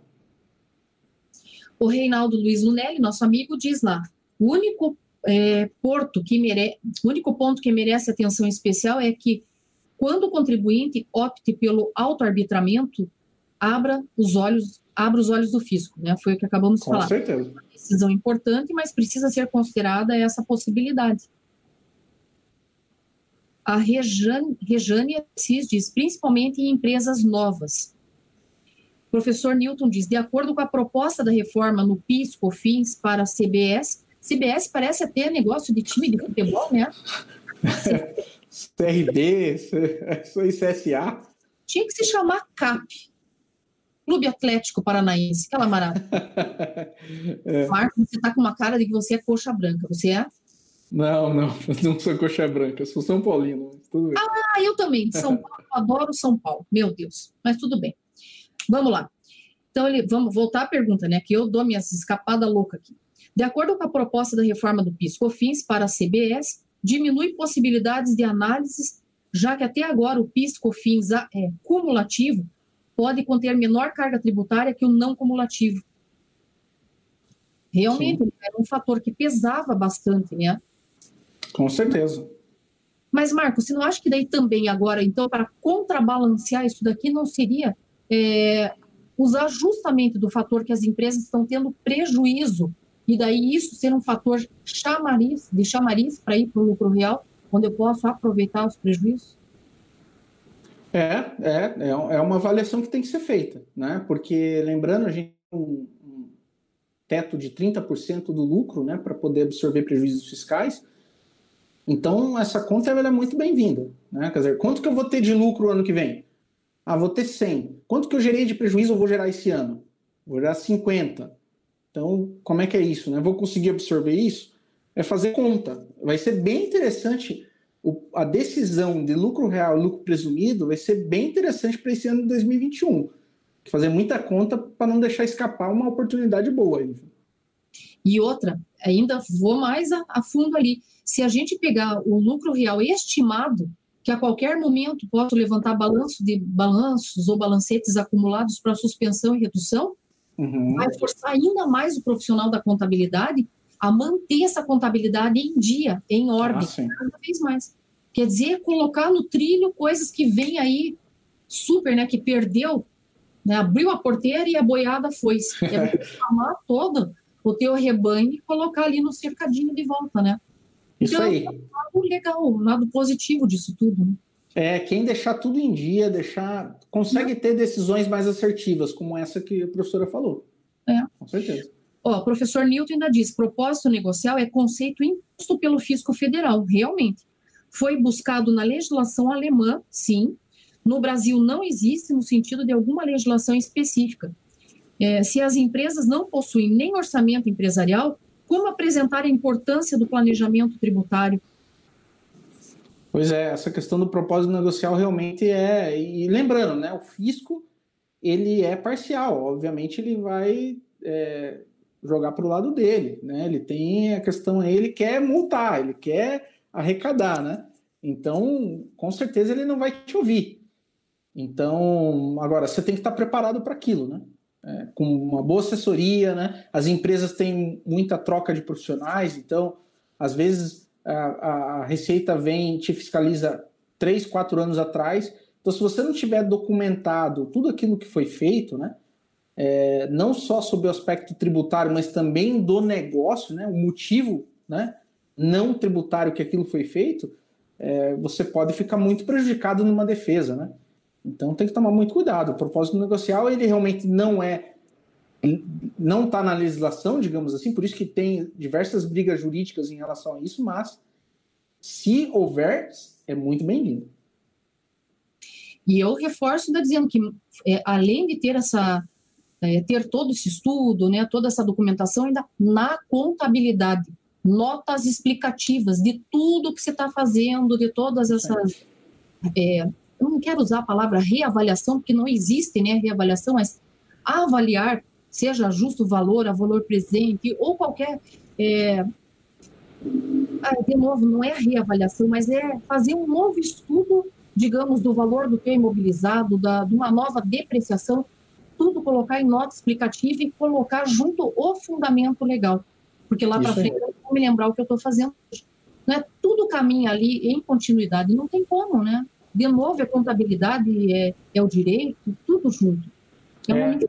O Reinaldo Luiz Lunelli, nosso amigo, diz lá: o único é, porto que mere... o único ponto que merece atenção especial é que quando o contribuinte opte pelo autoarbitramento, abra os olhos, abra os olhos do fisco, né? Foi o que acabamos de Com falar. Com certeza. Uma decisão importante, mas precisa ser considerada essa possibilidade. A Rejane, Rejane Assis diz, principalmente em empresas novas. O professor Newton diz, de acordo com a proposta da reforma no PIS, COFINS para a CBS, CBS parece até negócio de time de futebol, né? CRB, CSA. Tinha que se chamar CAP, Clube Atlético Paranaense, aquela maravilha. é. Marco, você está com uma cara de que você é coxa branca, você é? Não, não, não sou coxa branca, sou São Paulino. Tudo bem. Ah, eu também, de São Paulo, adoro São Paulo, meu Deus, mas tudo bem. Vamos lá. Então, ele, vamos voltar à pergunta, né? Que eu dou minhas escapadas louca aqui. De acordo com a proposta da reforma do PIS-COFINS para a CBS, diminui possibilidades de análises, já que até agora o PIS-COFINS é cumulativo pode conter menor carga tributária que o não cumulativo. Realmente, Sim. era um fator que pesava bastante, né? Com certeza. Mas, Marcos, você não acha que daí também agora, então, para contrabalancear isso daqui, não seria é, usar justamente do fator que as empresas estão tendo prejuízo e daí isso ser um fator chamariz, de chamariz para ir para o lucro real, onde eu posso aproveitar os prejuízos? É, é, é, é uma avaliação que tem que ser feita, né? Porque, lembrando, a gente tem um, teto de 30% do lucro, né, para poder absorver prejuízos fiscais. Então, essa conta é muito bem-vinda, né? Quer dizer, quanto que eu vou ter de lucro ano que vem? Ah, vou ter 100. Quanto que eu gerei de prejuízo eu vou gerar esse ano? Vou gerar 50. Então, como é que é isso, né? Vou conseguir absorver isso? É fazer conta. Vai ser bem interessante o, a decisão de lucro real e lucro presumido vai ser bem interessante para esse ano de 2021. Fazer muita conta para não deixar escapar uma oportunidade boa. E outra, ainda vou mais a, a, fundo ali. Se a gente pegar o lucro real estimado, que a qualquer momento posso levantar balanço de balanços ou balancetes acumulados para suspensão e redução, uhum. vai forçar ainda mais o profissional da contabilidade a manter essa contabilidade em dia, em ordem, ah, cada vez mais. Quer dizer, colocar no trilho coisas que vêm aí super, né? Que perdeu, né, abriu a porteira e a boiada foi. É chamar todo o teu rebanho e colocar ali no cercadinho de volta, né? Isso então, aí. É um lado legal, um lado positivo disso tudo, né? É, quem deixar tudo em dia, deixar. consegue ter decisões mais assertivas, como essa que a professora falou. É. Com certeza. Ó, o professor Newton ainda diz: propósito negocial é conceito imposto pelo fisco federal, realmente. Foi buscado na legislação alemã, sim. No Brasil não existe no sentido de alguma legislação específica. É, se as empresas não possuem nem orçamento empresarial, como apresentar a importância do planejamento tributário? Pois é, essa questão do propósito negocial realmente é. E lembrando, né, o fisco ele é parcial, obviamente ele vai é, jogar para o lado dele, né? Ele tem a questão, ele quer multar, ele quer arrecadar, né? Então, com certeza ele não vai te ouvir. Então, agora você tem que estar preparado para aquilo, né? É, com uma boa assessoria, né? As empresas têm muita troca de profissionais, então, às vezes a, a Receita vem te fiscaliza três, quatro anos atrás. Então, se você não tiver documentado tudo aquilo que foi feito, né? é, não só sobre o aspecto tributário, mas também do negócio, né, o motivo né, não tributário que aquilo foi feito, é, você pode ficar muito prejudicado numa defesa. Né? Então tem que tomar muito cuidado. O propósito negocial ele realmente não é não está na legislação, digamos assim, por isso que tem diversas brigas jurídicas em relação a isso, mas se houver, é muito bem-vindo. E eu reforço ainda dizendo que, é, além de ter essa é, ter todo esse estudo, né, toda essa documentação, ainda na contabilidade, notas explicativas de tudo que você está fazendo, de todas essas. É, eu não quero usar a palavra reavaliação, porque não existe né, reavaliação, mas avaliar, seja justo valor, a valor presente, ou qualquer. É, ah, de novo, não é reavaliação, mas é fazer um novo estudo, digamos, do valor do teu imobilizado, da, de uma nova depreciação, tudo colocar em nota explicativa e colocar junto o fundamento legal. Porque lá para frente eu vou me lembrar o que eu estou fazendo. Não é tudo caminha ali em continuidade, não tem como, né? De novo, a contabilidade é, é o direito, tudo junto. É, é. uma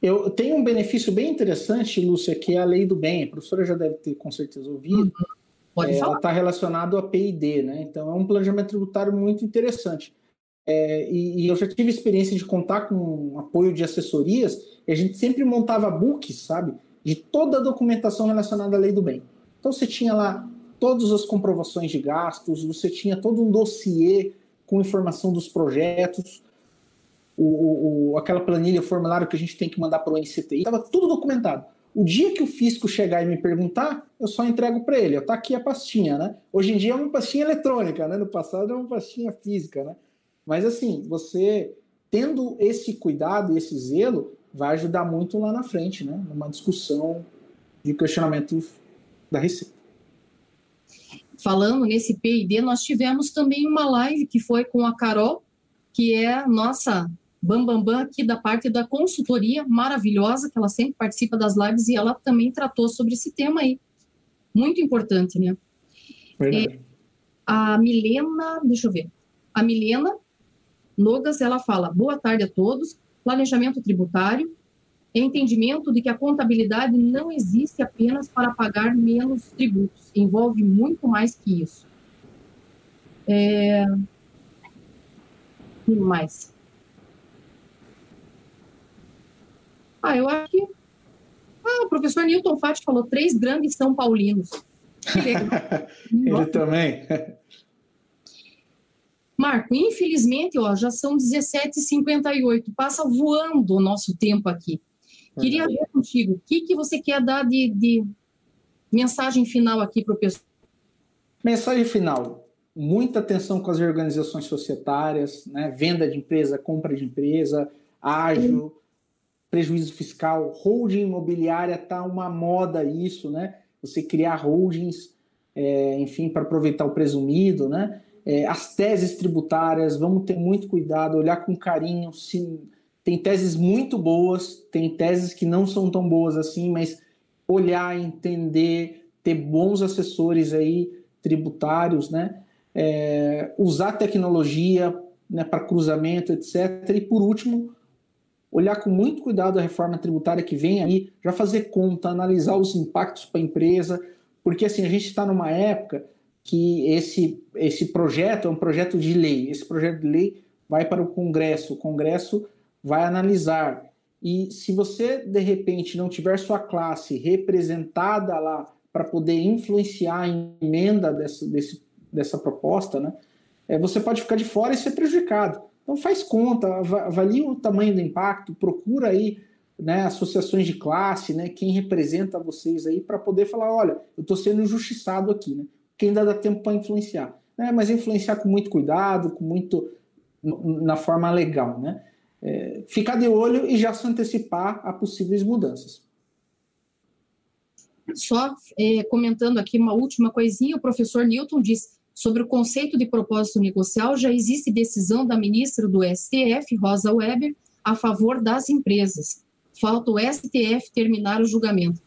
eu tenho um benefício bem interessante, Lúcia, que é a lei do bem. A professora já deve ter com certeza ouvido. Uhum. Pode é, falar. Ela está relacionado a PID, né? Então é um planejamento tributário muito interessante. É, e, e, eu já tive experiência de contar com apoio de assessorias, e a gente sempre montava books, sabe? De toda a documentação relacionada à lei do bem. Então você tinha lá todas as comprovações de gastos, você tinha todo um dossiê com informação dos projetos, o, o, aquela planilha, o formulário que a gente tem que mandar para o NCTI, estava tudo documentado. O dia que o fisco chegar e me perguntar, eu só entrego para ele. Está aqui a pastinha, né? Hoje em dia é uma pastinha eletrônica, né? No passado era uma pastinha física, né? Mas assim, você tendo esse cuidado e esse zelo, vai ajudar muito lá na frente, né? Numa discussão de questionamento da Receita. Falando nesse PID, nós tivemos também uma live que foi com a Carol, que é nossa Bambambam Bam Bam aqui da parte da consultoria maravilhosa, que ela sempre participa das lives e ela também tratou sobre esse tema aí. Muito importante, né? É, a Milena, deixa eu ver. A Milena Nogas, ela fala: boa tarde a todos. Planejamento tributário é entendimento de que a contabilidade não existe apenas para pagar menos tributos, envolve muito mais que isso. É... Mais. Ah, eu acho que. Ah, o professor Newton Fati falou três grandes São Paulinos. Ele também. Marco, infelizmente, ó, já são 17h58, passa voando o nosso tempo aqui. Queria ver contigo, o que, que você quer dar de, de mensagem final aqui para o pessoal? Mensagem final. Muita atenção com as organizações societárias, né? venda de empresa, compra de empresa, ágil, prejuízo fiscal, holding imobiliária está uma moda isso, né? Você criar holdings, é, enfim, para aproveitar o presumido, né? É, as teses tributárias, vamos ter muito cuidado, olhar com carinho. Se, tem teses muito boas, tem teses que não são tão boas assim, mas olhar, entender, ter bons assessores aí tributários, né? É, usar tecnologia né, para cruzamento, etc. E por último, olhar com muito cuidado a reforma tributária que vem aí, já fazer conta, analisar os impactos para a empresa, porque assim, a gente está numa época que esse, esse projeto é um projeto de lei, esse projeto de lei vai para o Congresso, o Congresso vai analisar. E se você, de repente, não tiver sua classe representada lá para poder influenciar a emenda dessa, desse, dessa proposta, né, é, você pode ficar de fora e ser prejudicado. Então faz conta, avalie o tamanho do impacto, procura aí né, associações de classe, né, quem representa vocês aí para poder falar, olha, eu estou sendo injustiçado aqui, né? Que ainda dá tempo para influenciar, né? Mas influenciar com muito cuidado, com muito na forma legal, né? É, ficar de olho e já se antecipar a possíveis mudanças. Só é, comentando aqui uma última coisinha, o professor Newton diz Sobre o conceito de propósito negocial, já existe decisão da ministra do STF, Rosa Weber, a favor das empresas. Falta o STF terminar o julgamento.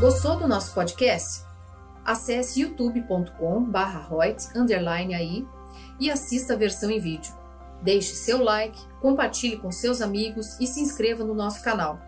Gostou do nosso podcast? acesse youtube.com/reut_aí e assista a versão em vídeo. Deixe seu like, compartilhe com seus amigos e se inscreva no nosso canal.